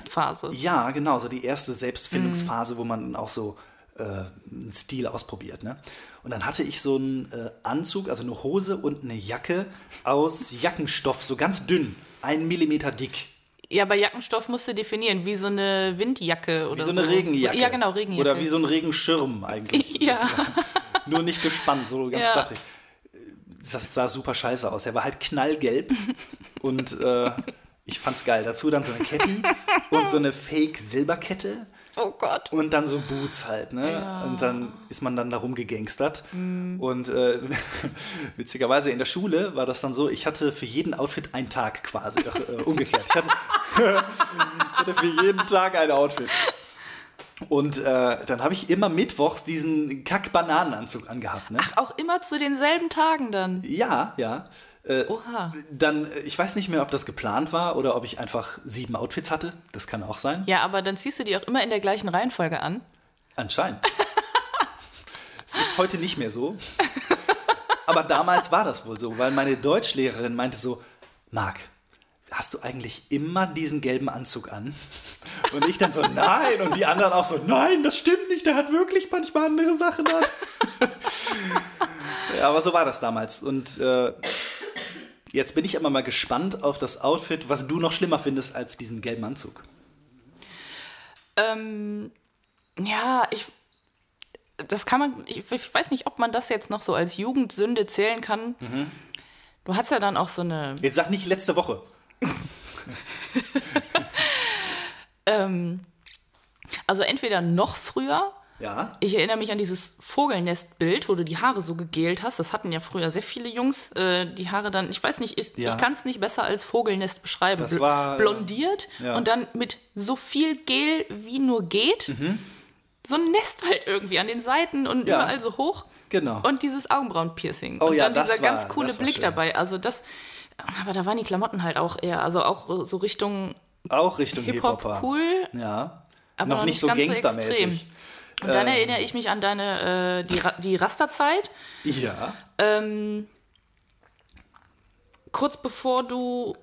Phase. Ja, genau, so die erste Selbstfindungsphase, wo man dann auch so äh, einen Stil ausprobiert. Ne? Und dann hatte ich so einen äh, Anzug, also eine Hose und eine Jacke aus Jackenstoff, so ganz dünn, einen Millimeter dick. Ja, bei Jackenstoff musst du definieren, wie so eine Windjacke oder Wie so eine Regenjacke. Ja, genau, Regenjacke. Oder wie so ein Regenschirm eigentlich. Ja. Nur nicht gespannt, so ganz Ja. flatterig. Das sah super scheiße aus. Er war halt knallgelb und äh, ich fand's geil. Dazu dann so eine Cappy und so eine Fake-Silberkette. Oh Gott. Und dann so Boots halt, ne? Und dann ist man dann da rumgegangstert. Und äh, witzigerweise in der Schule war das dann so, ich hatte für jeden Outfit einen Tag quasi, äh, umgekehrt. Ich hatte, hatte für jeden Tag ein Outfit. Und äh, dann habe ich immer mittwochs diesen Kack-Bananenanzug angehabt, ne? Ach, auch immer zu denselben Tagen dann. Ja, ja. Äh, Oha. Dann, äh, ich weiß nicht mehr, ob das geplant war oder ob ich einfach sieben Outfits hatte. Das kann auch sein. Ja, aber dann ziehst du die auch immer in der gleichen Reihenfolge an. Anscheinend. es ist heute nicht mehr so. Aber damals war das wohl so, weil meine Deutschlehrerin meinte so, Marc, hast du eigentlich immer diesen gelben Anzug an? Und ich dann so, nein. Und die anderen auch so, nein, das stimmt nicht, der hat wirklich manchmal andere Sachen an. ja, aber so war das damals. Und äh, jetzt bin ich aber mal gespannt auf das Outfit, was du noch schlimmer findest als diesen gelben Anzug. Ähm, ja, ich. Das kann man. Ich, ich weiß nicht, ob man das jetzt noch so als Jugendsünde zählen kann. Mhm. Du hast ja dann auch so eine. Jetzt sag nicht letzte Woche. Ähm, also entweder noch früher. Ja. Ich erinnere mich an dieses Vogelnestbild, wo du die Haare so gegelt hast. Das hatten ja früher sehr viele Jungs. Äh, die Haare dann, ich weiß nicht, ist, Ja. ich kann es nicht besser als Vogelnest beschreiben. Das war, äh, blondiert ja. und dann mit so viel Gel wie nur geht. Mhm. So ein Nest halt irgendwie an den Seiten und Ja. überall so hoch. Genau. Und dieses Augenbrauenpiercing. Oh und dann dieser war- ganz coole Blick schön. dabei. Also das, aber da waren die Klamotten halt auch eher, also auch so Richtung Auch Richtung Hip-Hop Hip-Hopper. cool, Ja. aber noch nicht so ganz gangstermäßig. extrem. Und dann Ähm. erinnere ich mich an deine, äh, die, Ra die Rasterzeit. Ja. Ähm, kurz bevor du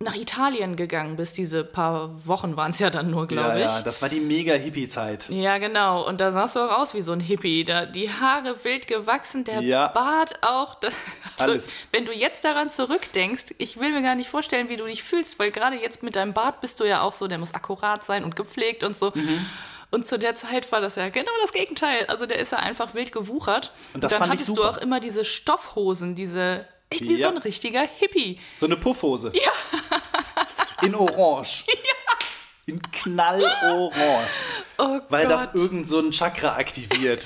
nach Italien gegangen bist, diese paar Wochen waren es ja dann nur, glaube ja, ich. ja, das war die mega Hippie-Zeit. Ja, genau. Und da sahst du auch aus wie so ein Hippie. Da, die Haare wild gewachsen, der Ja. Bart auch. Das, also, Alles. Wenn du jetzt daran zurückdenkst, ich will mir gar nicht vorstellen, wie du dich fühlst, weil gerade jetzt mit deinem Bart bist du ja auch so, der muss akkurat sein und gepflegt und so. Mhm. Und zu der Zeit war das ja genau das Gegenteil. Also der ist ja einfach wild gewuchert. Und das dann fand ich hattest super. du auch immer diese Stoffhosen, diese echt wie Ja. so ein richtiger Hippie. So eine Puffhose. Ja. In Orange. Ja. In Knallorange. Oh weil das Gott. irgend so ein Chakra aktiviert.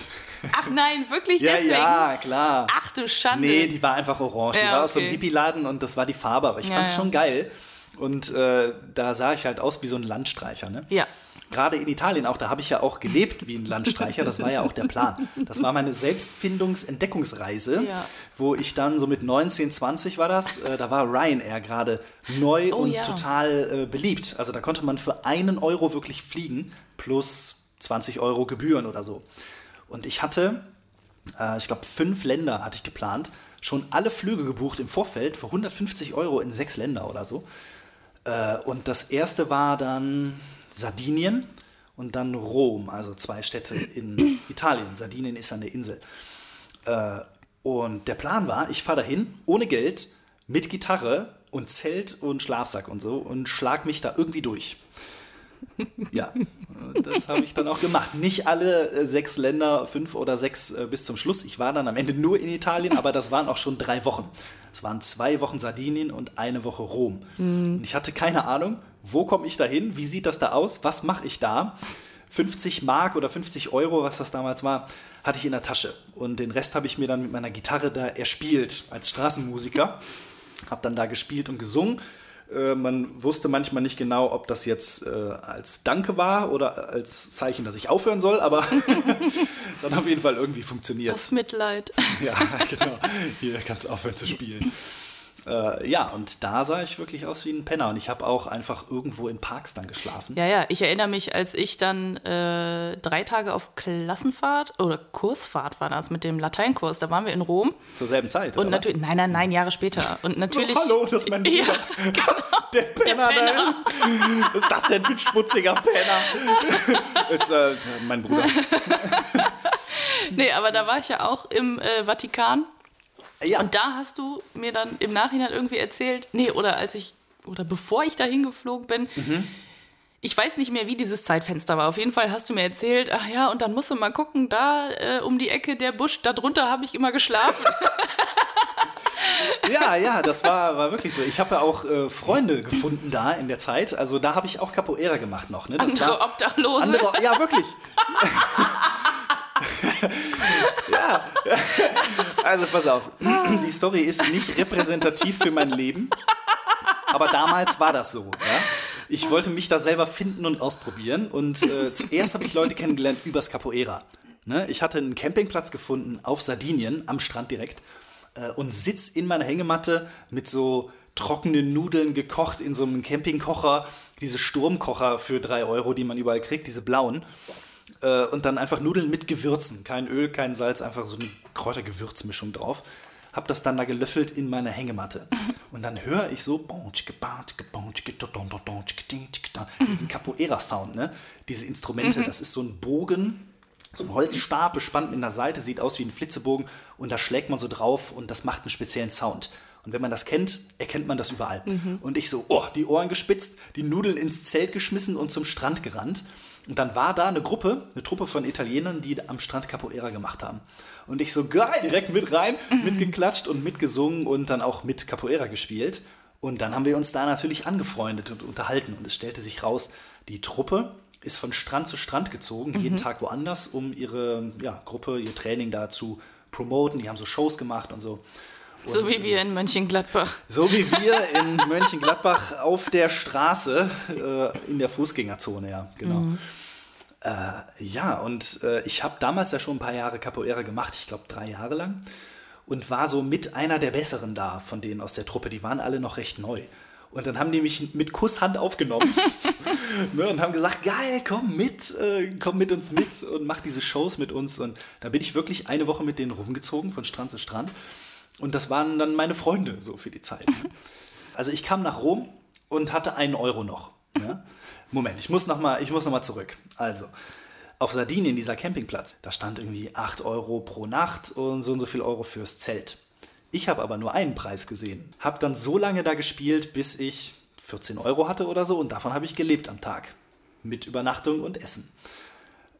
Ach nein, wirklich ja, deswegen? ja, klar. Ach du Schande. Nee, die war einfach orange. Die Ja, war aus so einem okay. Hippie-Laden und das war die Farbe, aber ich Ja, fand's schon geil. Und äh, da sah ich halt aus wie so ein Landstreicher, ne? Ja. Gerade in Italien auch, da habe ich ja auch gelebt wie ein Landstreicher, das war ja auch der Plan. Das war meine Selbstfindungs-Entdeckungsreise, Ja. wo ich dann so mit 19, 20 war das, äh, da war Ryanair gerade neu Oh und ja. total äh, beliebt. Also da konnte man für einen Euro wirklich fliegen, plus 20 Euro Gebühren oder so. Und ich hatte, äh, ich glaube, fünf Länder hatte ich geplant, schon alle Flüge gebucht im Vorfeld für 150 Euro in sechs Länder oder so. Äh, und das erste war dann Sardinien und dann Rom, also zwei Städte in Italien. Sardinien ist eine Insel. Äh, und der Plan war, ich fahre dahin ohne Geld, mit Gitarre und Zelt und Schlafsack und so und schlag mich da irgendwie durch. Ja, das habe ich dann auch gemacht. Nicht alle äh, sechs Länder, fünf oder sechs äh, bis zum Schluss. Ich war dann am Ende nur in Italien, aber das waren auch schon drei Wochen. Es waren zwei Wochen Sardinien und eine Woche Rom. Und ich hatte keine Ahnung, wo komme ich da hin, wie sieht das da aus, was mache ich da. 50 Mark oder 50 Euro, was das damals war, hatte ich in der Tasche. Und den Rest habe ich mir dann mit meiner Gitarre da erspielt als Straßenmusiker. Habe dann da gespielt und gesungen. Äh, man wusste manchmal nicht genau, ob das jetzt äh, als Danke war oder als Zeichen, dass ich aufhören soll, aber es hat auf jeden Fall irgendwie funktioniert. Das Mitleid. Ja, genau. Hier kannst du aufhören zu spielen. Äh, ja, und da sah ich wirklich aus wie ein Penner. Und ich habe auch einfach irgendwo in Parks dann geschlafen. Ja, ja, ich erinnere mich, als ich dann äh, drei Tage auf Klassenfahrt oder Kursfahrt war das mit dem Lateinkurs, da waren wir in Rom. Zur selben Zeit. Und natürlich, nein, nein, nein, Jahre später. Und natürlich. Oh, hallo, das ist mein Bruder. Ja, genau. Der Penner, Penner. da hinten. Was ist das denn für ein schmutziger Penner? ist äh, mein Bruder. Nee, aber da war ich ja auch im äh, Vatikan. Ja, Und da hast du mir dann im Nachhinein irgendwie erzählt, nee, oder als ich, oder bevor ich da hingeflogen bin, ich weiß nicht mehr, wie dieses Zeitfenster war. Auf jeden Fall hast du mir erzählt, ach ja, und dann musst du mal gucken, da äh, um die Ecke der Busch, da drunter habe ich immer geschlafen. ja, ja, das war, war wirklich so. Ich habe ja auch äh, Freunde gefunden da in der Zeit. Also da habe ich auch Capoeira gemacht noch. Ne? Das Andere war- Obdachlose. Andere, ja, wirklich. ja. Also pass auf. Die Story ist nicht repräsentativ für mein Leben. Aber damals war das so. Ja? Ich wollte mich da selber finden und ausprobieren. Und äh, zuerst habe ich Leute kennengelernt übers Capoeira. Ne? Ich hatte einen Campingplatz gefunden auf Sardinien, am Strand direkt. Äh, und sitz in meiner Hängematte mit so trockenen Nudeln gekocht in so einem Campingkocher. Diese Sturmkocher für drei Euro, die man überall kriegt, diese blauen. Äh, und dann einfach Nudeln mit Gewürzen. Kein Öl, kein Salz, einfach so eine Kräutergewürzmischung drauf. Hab das dann da gelöffelt in meine Hängematte. Und dann höre ich so diesen Capoeira-Sound, ne? Diese Instrumente, das ist so ein Bogen, so ein Holzstab bespannt in der Seite, sieht aus wie ein Flitzebogen und da schlägt man so drauf und das macht einen speziellen Sound. Und wenn man das kennt, erkennt man das überall. Und ich so, oh, die Ohren gespitzt, die Nudeln ins Zelt geschmissen und zum Strand gerannt. Und dann war da eine Gruppe, eine Truppe von Italienern, die am Strand Capoeira gemacht haben. Und ich so, geil, direkt mit rein, mitgeklatscht und mitgesungen und dann auch mit Capoeira gespielt. Und dann haben wir uns da natürlich angefreundet und unterhalten. Und es stellte sich raus, die Truppe ist von Strand zu Strand gezogen, jeden Tag woanders, um ihre ja, Gruppe, ihr Training da zu promoten. Die haben so Shows gemacht und so. So wie wir in Mönchengladbach. so wie wir in Mönchengladbach auf der Straße äh, in der Fußgängerzone, ja, genau. Äh, ja, und äh, ich habe damals ja schon ein paar Jahre Capoeira gemacht, ich glaube drei Jahre lang, und war so mit einer der Besseren da von denen aus der Truppe. Die waren alle noch recht neu. Und dann haben die mich mit Kusshand aufgenommen ne, und haben gesagt, geil, komm mit, äh, komm mit uns mit und mach diese Shows mit uns. Und da bin ich wirklich eine Woche mit denen rumgezogen, von Strand zu Strand. Und das waren dann meine Freunde so für die Zeit. Ne? Also ich kam nach Rom und hatte einen Euro noch. Ja? Moment, ich muss nochmal noch mal zurück. Also, auf Sardinien, dieser Campingplatz, da stand irgendwie 8 Euro pro Nacht und so und so viel Euro fürs Zelt. Ich habe aber nur einen Preis gesehen. Habe dann so lange da gespielt, bis ich 14 Euro hatte oder so und davon habe ich gelebt am Tag. Mit Übernachtung und Essen.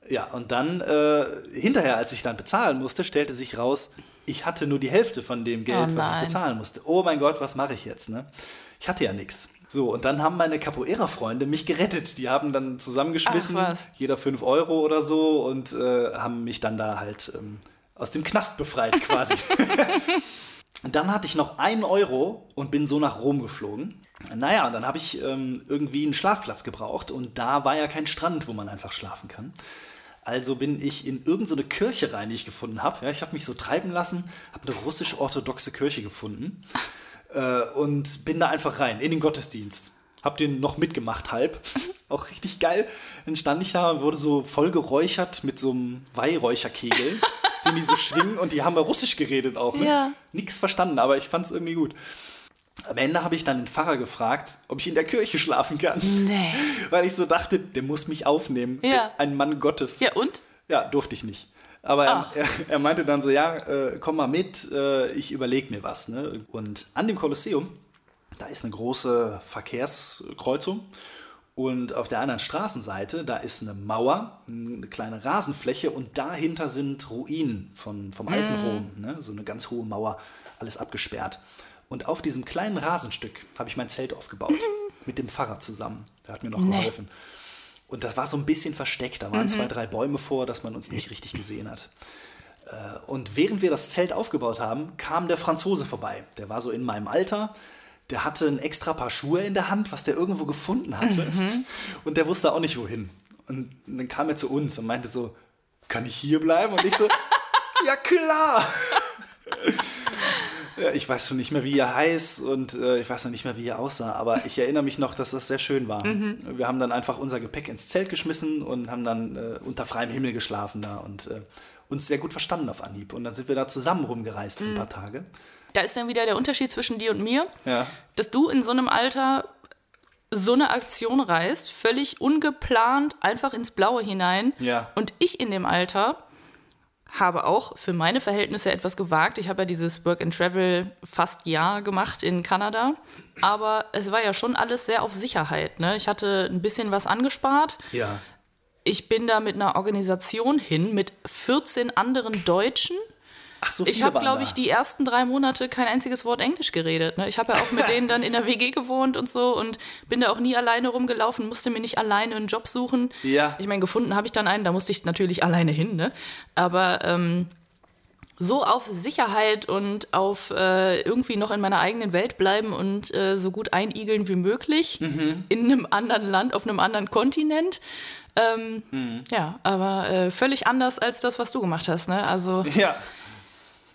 Ja, und dann äh, hinterher, als ich dann bezahlen musste, stellte sich raus, ich hatte nur die Hälfte von dem Geld, Oh was ich bezahlen musste. Oh mein Gott, was mache ich jetzt? Ne? Ich hatte ja nichts. So, und dann haben meine Capoeira-Freunde mich gerettet. Die haben dann zusammengeschmissen, jeder 5 Euro oder so, und äh, haben mich dann da halt ähm, aus dem Knast befreit quasi. und dann hatte ich noch einen Euro und bin so nach Rom geflogen. Naja, und dann habe ich ähm, irgendwie einen Schlafplatz gebraucht und da war ja kein Strand, wo man einfach schlafen kann. Also bin ich in irgendeine so eine Kirche rein, die ich gefunden habe. Ja, ich habe mich so treiben lassen, habe eine russisch-orthodoxe Kirche gefunden äh, und bin da einfach rein in den Gottesdienst. Hab den noch mitgemacht halb. Auch richtig geil. Dann stand ich da und wurde so voll geräuchert mit so einem Weihräucherkegel, den die so schwingen und die haben ja Russisch geredet auch. Ne? Ja. Nix verstanden, aber ich fand es irgendwie gut. Am Ende habe ich dann den Pfarrer gefragt, ob ich in der Kirche schlafen kann. Nee. Weil ich so dachte, der muss mich aufnehmen. Ja. Ein Mann Gottes. Ja, und? Ja, durfte ich nicht. Aber er, er, er meinte dann so, ja, äh, komm mal mit, äh, ich überlege mir was. Ne? Und an dem Kolosseum, da ist eine große Verkehrskreuzung. Und auf der anderen Straßenseite, da ist eine Mauer, eine kleine Rasenfläche und dahinter sind Ruinen von, vom alten Rom. Ne? So eine ganz hohe Mauer, alles abgesperrt. Und auf diesem kleinen Rasenstück habe ich mein Zelt aufgebaut. mit dem Pfarrer zusammen. Der hat mir noch Nee. geholfen. Und das war so ein bisschen versteckt. Da waren zwei, drei Bäume vor, dass man uns nicht richtig gesehen hat. Äh, Und während wir das Zelt aufgebaut haben, kam der Franzose vorbei. Der war so in meinem Alter. Der hatte ein extra Paar Schuhe in der Hand, was der irgendwo gefunden hatte. Und der wusste auch nicht wohin. Und dann kam er zu uns und meinte so, kann ich hier bleiben? Und ich so, ja klar. Ich weiß schon nicht mehr, wie er heißt und äh, ich weiß noch nicht mehr, wie er aussah, aber ich erinnere mich noch, dass das sehr schön war. Wir haben dann einfach unser Gepäck ins Zelt geschmissen und haben dann äh, unter freiem Himmel geschlafen da und äh, uns sehr gut verstanden auf Anhieb. Und dann sind wir da zusammen rumgereist für ein paar Tage. Da ist dann wieder der Unterschied zwischen dir und mir, Ja. dass du in so einem Alter so eine Aktion reißt, völlig ungeplant, einfach ins Blaue hinein. Ja. Und ich in dem Alter habe auch für meine Verhältnisse etwas gewagt. Ich habe ja dieses Work and Travel fast Jahr gemacht in Kanada. Aber es war ja schon alles sehr auf Sicherheit. Ne? Ich hatte ein bisschen was angespart. Ja. Ich bin da mit einer Organisation hin, mit 14 anderen Deutschen. Ach, so Ich habe, glaube ich, die ersten drei Monate kein einziges Wort Englisch geredet. Ne? Ich habe ja auch mit denen dann in der WG gewohnt und so und bin da auch nie alleine rumgelaufen, musste mir nicht alleine einen Job suchen. Ja. Ich meine, gefunden habe ich dann einen, da musste ich natürlich alleine hin. Ne? Aber ähm, so auf Sicherheit und auf äh, irgendwie noch in meiner eigenen Welt bleiben und äh, so gut einigeln wie möglich Mhm. in einem anderen Land, auf einem anderen Kontinent. Ähm, Mhm. Ja, aber äh, völlig anders als das, was du gemacht hast. Ne? Also Ja.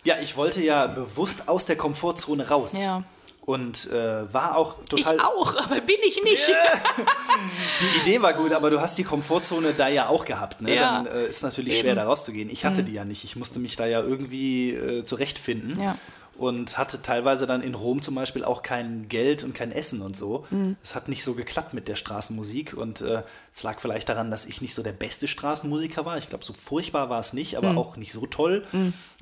Ja, ich wollte ja bewusst aus der Komfortzone raus. Ja. Und äh, war auch ich total. auch, aber bin ich nicht. Die Idee war gut, aber du hast die Komfortzone da ja auch gehabt. Ne? Ja. Dann äh, ist natürlich schwer, da rauszugehen. Ich hatte die ja nicht. Ich musste mich da ja irgendwie äh, zurechtfinden. Ja. Und hatte teilweise dann in Rom zum Beispiel auch kein Geld und kein Essen und so. Es hat nicht so geklappt mit der Straßenmusik. Und äh, es lag vielleicht daran, dass ich nicht so der beste Straßenmusiker war. Ich glaube, so furchtbar war es nicht, aber auch nicht so toll.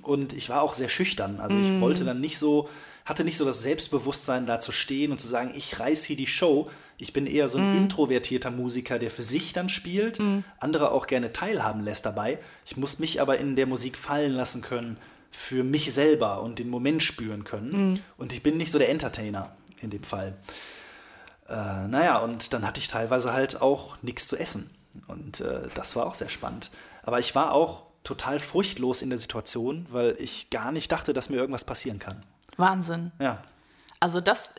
Und ich war auch sehr schüchtern. Also ich wollte dann nicht so, hatte nicht so das Selbstbewusstsein, da zu stehen und zu sagen, ich reiß hier die Show. Ich bin eher so ein introvertierter Musiker, der für sich dann spielt, andere auch gerne teilhaben lässt dabei. Ich muss mich aber in der Musik fallen lassen können für mich selber und den Moment spüren können. Und ich bin nicht so der Entertainer in dem Fall. Äh, naja, und dann hatte ich teilweise halt auch nichts zu essen. Und äh, das war auch sehr spannend. Aber ich war auch total furchtlos in der Situation, weil ich gar nicht dachte, dass mir irgendwas passieren kann. Wahnsinn. Ja. Also das,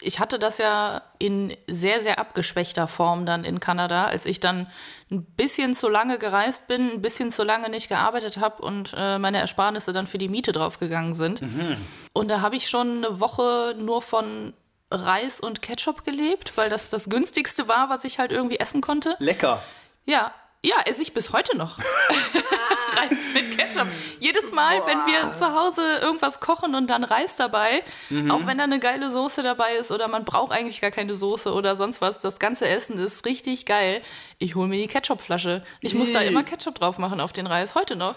ich hatte das ja in sehr, sehr abgeschwächter Form dann in Kanada, als ich dann ein bisschen zu lange gereist bin, ein bisschen zu lange nicht gearbeitet habe und äh, meine Ersparnisse dann für die Miete draufgegangen sind. Und da habe ich schon eine Woche nur von Reis und Ketchup gelebt, weil das das günstigste war, was ich halt irgendwie essen konnte. Lecker. Ja, ja, esse ich bis heute noch. Reis mit Ketchup. Jedes Mal, wenn wir zu Hause irgendwas kochen und dann Reis dabei, auch wenn da eine geile Soße dabei ist oder man braucht eigentlich gar keine Soße oder sonst was, das ganze Essen ist richtig geil. Ich hole mir die Ketchupflasche. Ich muss da immer Ketchup drauf machen auf den Reis, heute noch.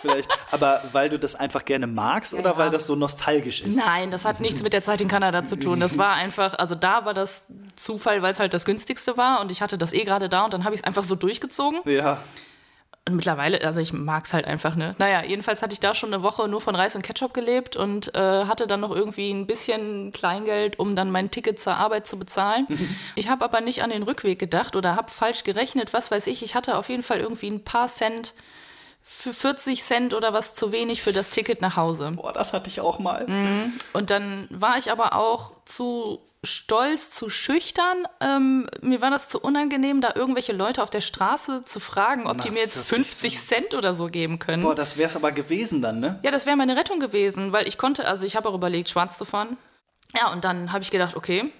Vielleicht. Aber weil du das einfach gerne magst oder ja. weil das so nostalgisch ist? Nein, das hat nichts mit der Zeit in Kanada zu tun. Das war einfach, also da war das Zufall, weil es halt das günstigste war und ich hatte das eh gerade da und dann habe ich es einfach so durchgezogen. Ja. Und mittlerweile, also ich mag es halt einfach, ne? Naja, jedenfalls hatte ich da schon eine Woche nur von Reis und Ketchup gelebt und äh, hatte dann noch irgendwie ein bisschen Kleingeld, um dann mein Ticket zur Arbeit zu bezahlen. ich habe aber nicht an den Rückweg gedacht oder habe falsch gerechnet, was weiß ich. Ich hatte auf jeden Fall irgendwie ein paar Cent für 40 Cent oder was zu wenig für das Ticket nach Hause. Boah, das hatte ich auch mal. Mhm. Und dann war ich aber auch zu stolz, zu schüchtern. Ähm, mir war das zu unangenehm, da irgendwelche Leute auf der Straße zu fragen, ob Na, die mir jetzt 40 50 Cent oder so geben können. Boah, das wär's aber gewesen dann, ne? Ja, das wäre meine Rettung gewesen, weil ich konnte, also ich habe auch überlegt, schwarz zu fahren. Ja, und dann habe ich gedacht, okay,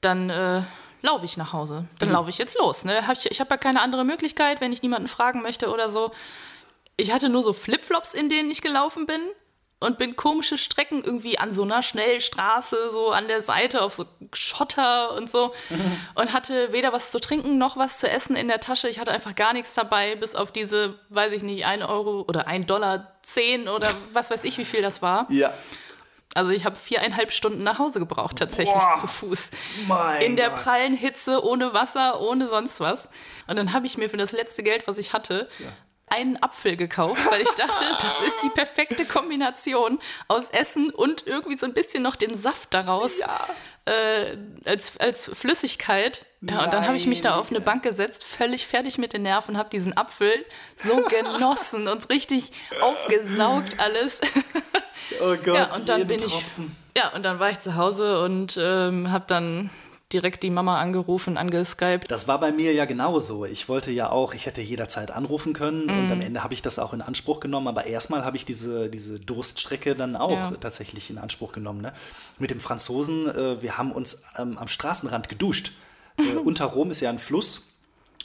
dann äh, laufe ich nach Hause. Dann laufe ich jetzt los. Ne? Hab ich ich habe ja keine andere Möglichkeit, wenn ich niemanden fragen möchte oder so. Ich hatte nur so Flipflops, in denen ich gelaufen bin und bin komische Strecken irgendwie an so einer Schnellstraße, so an der Seite auf so Schotter und so und hatte weder was zu trinken noch was zu essen in der Tasche. Ich hatte einfach gar nichts dabei, bis auf diese, weiß ich nicht, ein Euro oder ein Dollar zehn oder was weiß ich, wie viel das war. Ja. Also ich habe viereinhalb Stunden nach Hause gebraucht, tatsächlich Boah. zu Fuß. Mein In der Gott. prallen Hitze, ohne Wasser, ohne sonst was. Und dann habe ich mir für das letzte Geld, was ich hatte, einen Apfel gekauft, weil ich dachte, das ist die perfekte Kombination aus Essen und irgendwie so ein bisschen noch den Saft daraus äh, als, als Flüssigkeit. Ja, und dann habe ich mich da auf eine Bank gesetzt, völlig fertig mit den Nerven, habe diesen Apfel so genossen und richtig aufgesaugt alles. Oh Gott, Ja, und dann bin ich. Tropfen. Ja, und dann war ich zu Hause und ähm, habe dann direkt die Mama angerufen, angeskypt. Das war bei mir ja genauso. Ich wollte ja auch, ich hätte jederzeit anrufen können und Mhm. am Ende habe ich das auch in Anspruch genommen. Aber erstmal habe ich diese, diese Durststrecke dann auch Ja. tatsächlich in Anspruch genommen. Ne? Mit dem Franzosen, äh, wir haben uns ähm, am Straßenrand geduscht. Äh, unter Rom ist ja ein Fluss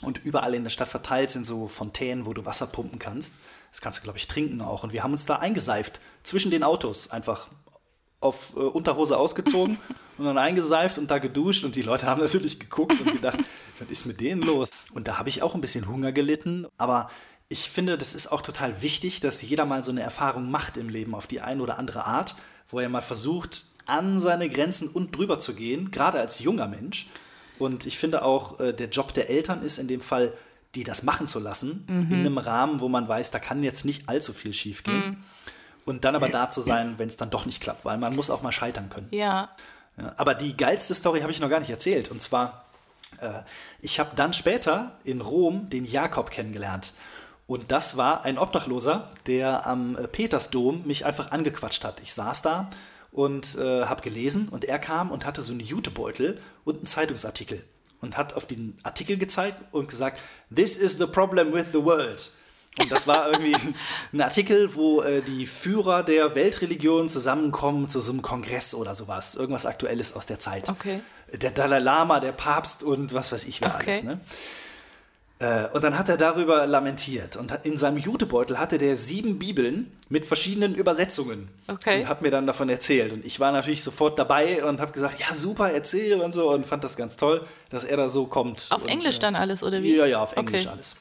und überall in der Stadt verteilt sind so Fontänen, wo du Wasser pumpen kannst. Das kannst du, glaube ich, trinken auch. Und wir haben uns da eingeseift zwischen den Autos einfach auf äh, Unterhose ausgezogen und dann eingeseift und da geduscht und die Leute haben natürlich geguckt und gedacht, was ist mit denen los? Und da habe ich auch ein bisschen Hunger gelitten, aber ich finde, das ist auch total wichtig, dass jeder mal so eine Erfahrung macht im Leben auf die eine oder andere Art, wo er mal versucht, an seine Grenzen und drüber zu gehen, gerade als junger Mensch. Und ich finde auch, äh, der Job der Eltern ist in dem Fall, die das machen zu lassen, in einem Rahmen, wo man weiß, da kann jetzt nicht allzu viel schiefgehen. Und dann aber da zu sein, wenn es dann doch nicht klappt, weil man muss auch mal scheitern können. Ja, Ja, aber die geilste Story habe ich noch gar nicht erzählt. Und zwar, äh, ich habe dann später in Rom den Jakob kennengelernt. Und das war ein Obdachloser, der am äh, Petersdom mich einfach angequatscht hat. Ich saß da und äh, habe gelesen und er kam und hatte so einen Jutebeutel und einen Zeitungsartikel und hat auf den Artikel gezeigt und gesagt, This is the problem with the world. Und das war irgendwie ein Artikel, wo äh, die Führer der Weltreligion zusammenkommen zu so einem Kongress oder sowas. Irgendwas Aktuelles aus der Zeit. Okay. Der Dalai Lama, der Papst und was weiß ich wer Okay. alles. Ne? Äh, und dann hat er darüber lamentiert. Und in seinem Jutebeutel hatte der sieben Bibeln mit verschiedenen Übersetzungen. Okay. Und hat mir dann davon erzählt. Und ich war natürlich sofort dabei und habe gesagt, ja super, erzähl und so. Und fand das ganz toll, dass er da so kommt. auf und, Englisch äh, dann alles, oder wie? ja, ja, auf Englisch Okay. alles.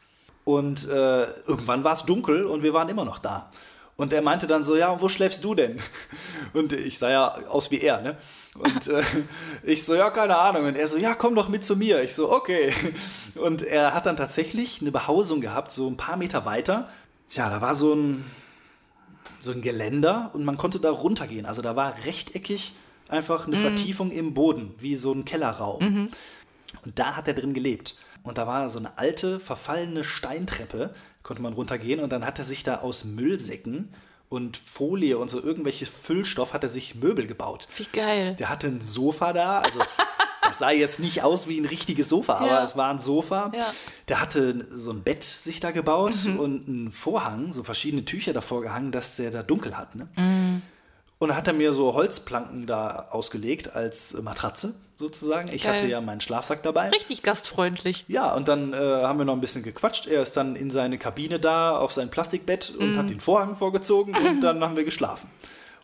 Und äh, irgendwann war es dunkel und wir waren immer noch da. Und er meinte dann so, ja, und wo schläfst du denn? Und ich sah ja aus wie er, ne? Und äh, ich so, ja, keine Ahnung. Und er so, ja, komm doch mit zu mir. Ich so, okay. Und er hat dann tatsächlich eine Behausung gehabt, so ein paar Meter weiter. Ja, da war so ein, so ein Geländer und man konnte da runtergehen. Also da war rechteckig einfach eine Vertiefung im Boden, wie so ein Kellerraum. Und da hat er drin gelebt. Und da war so eine alte, verfallene Steintreppe, konnte man runtergehen. Und dann hat er sich da aus Müllsäcken und Folie und so irgendwelche Füllstoff, hat er sich Möbel gebaut. Wie geil. Der hatte ein Sofa da, also das sah jetzt nicht aus wie ein richtiges Sofa, aber Ja. es war ein Sofa. Ja. Der hatte so ein Bett sich da gebaut und einen Vorhang, so verschiedene Tücher davor gehangen, dass der da dunkel hat. Ne? Und dann hat er mir so Holzplanken da ausgelegt als Matratze sozusagen. Ich Geil. hatte ja meinen Schlafsack dabei. Richtig gastfreundlich. Ja, und dann äh, haben wir noch ein bisschen gequatscht. Er ist dann in seine Kabine da auf sein Plastikbett und Mhm. hat den Vorhang vorgezogen und dann haben wir geschlafen.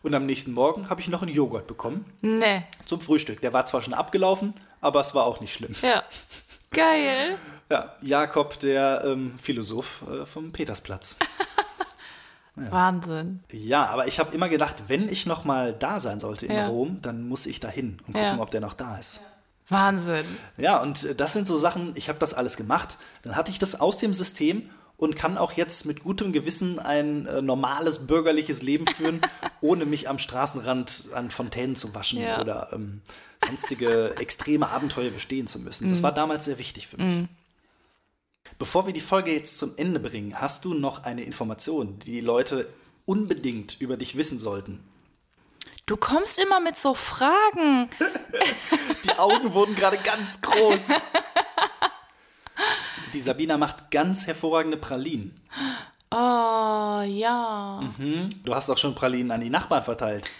Und am nächsten Morgen habe ich noch einen Joghurt bekommen Ne. zum Frühstück. Der war zwar schon abgelaufen, aber es war auch nicht schlimm. Ja. Geil. Ja, Jakob, der ähm, Philosoph äh, vom Petersplatz. Wahnsinn. Ja, aber ich habe immer gedacht, wenn ich noch mal da sein sollte in Ja. Rom, dann muss ich da hin und gucken, Ja. ob der noch da ist. Wahnsinn. Ja, und äh, das sind so Sachen, ich habe das alles gemacht, dann hatte ich das aus dem System und kann auch jetzt mit gutem Gewissen ein äh, normales bürgerliches Leben führen, ohne mich am Straßenrand an Fontänen zu waschen Ja. oder ähm, sonstige extreme Abenteuer bestehen zu müssen. Das war damals sehr wichtig für mich. Bevor wir die Folge jetzt zum Ende bringen, hast du noch eine Information, die die Leute unbedingt über dich wissen sollten. Du kommst immer mit so Fragen. Die Augen wurden gerade ganz groß. Die Sabina macht ganz hervorragende Pralinen. Oh, ja. Du hast auch schon Pralinen an die Nachbarn verteilt.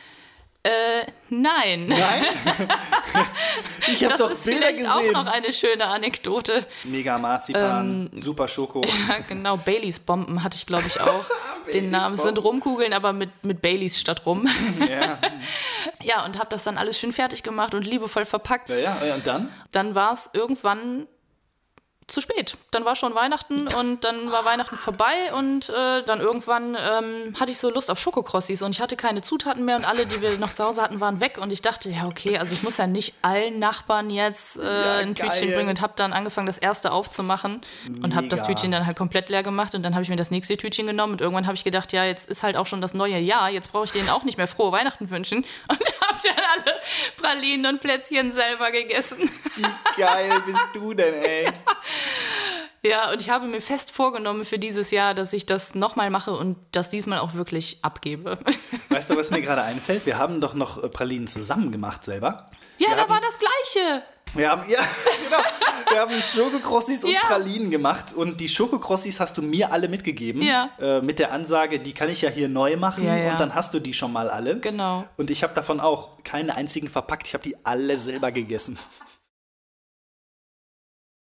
Äh, nein. Nein? ich habe Das doch ist Bilder vielleicht auch gesehen. noch eine schöne Anekdote. Mega Marzipan, super Schoko. Ja, genau, Baileys Bomben hatte ich, glaube ich, auch. Den Namen sind Rumkugeln, aber mit, mit Baileys statt Rum. ja. Ja, und habe das dann alles schön fertig gemacht und liebevoll verpackt. ja, ja, und dann? Dann war es irgendwann zu spät. Dann war schon Weihnachten und dann war Weihnachten vorbei und äh, dann irgendwann ähm, hatte ich so Lust auf Schokokrossis und ich hatte keine Zutaten mehr und alle, die wir noch zu Hause hatten, waren weg und ich dachte, ja okay, also ich muss ja nicht allen Nachbarn jetzt äh, Ja, ein Tütchen geil. bringen und habe dann angefangen, das erste aufzumachen und habe das. Tütchen dann halt komplett leer gemacht und dann habe ich mir das nächste Tütchen genommen und irgendwann habe ich gedacht, ja, jetzt ist halt auch schon das neue Jahr, jetzt brauche ich denen auch nicht mehr frohe Weihnachten wünschen und habe dann alle Pralinen und Plätzchen selber gegessen. Wie geil bist du denn, ey? Ja, und ich habe mir fest vorgenommen für dieses Jahr, dass ich das nochmal mache und das diesmal auch wirklich abgebe. Weißt du, was mir gerade einfällt? Wir haben doch noch äh, Pralinen zusammen gemacht selber. Ja, wir da haben, war das Gleiche. Wir haben, ja, genau. Wir haben Schokokrossis und Ja. Pralinen gemacht und die Schokokrossis hast du mir alle mitgegeben. Ja. Äh, mit der Ansage, die kann ich ja hier neu machen Ja, ja. und dann hast du die schon mal alle. Genau. Und ich habe davon auch keine einzigen verpackt. Ich habe die alle selber gegessen.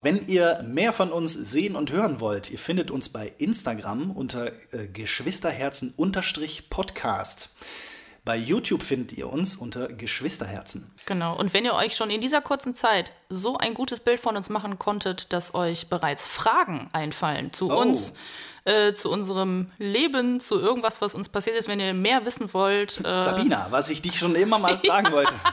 Wenn ihr mehr von uns sehen und hören wollt, ihr findet uns bei Instagram unter äh, Geschwisterherzen-Podcast. Bei YouTube findet ihr uns unter Geschwisterherzen. Genau. Und wenn ihr euch schon in dieser kurzen Zeit so ein gutes Bild von uns machen konntet, dass euch bereits Fragen einfallen zu Oh. uns, äh, zu unserem Leben, zu irgendwas, was uns passiert ist, wenn ihr mehr wissen wollt. Äh, Sabina, was ich dich schon immer mal fragen wollte.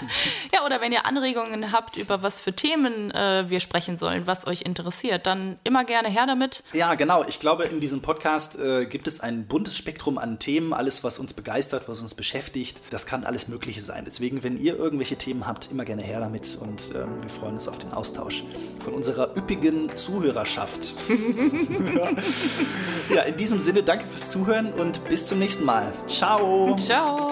ja, oder wenn ihr Anregungen habt, über was für Themen äh, wir sprechen sollen, was euch interessiert, dann immer gerne her damit. Ja, genau. Ich glaube, in diesem Podcast äh, gibt es ein buntes Spektrum an Themen. Alles, was uns begeistert, was uns beschäftigt, das kann alles Mögliche sein. Deswegen, wenn ihr irgendwelche Themen habt, immer gerne her damit. Und ähm, wir freuen uns auf den Austausch von unserer üppigen Zuhörerschaft. ja, in diesem Sinne, danke fürs Zuhören und bis zum nächsten Mal. Ciao. Ciao.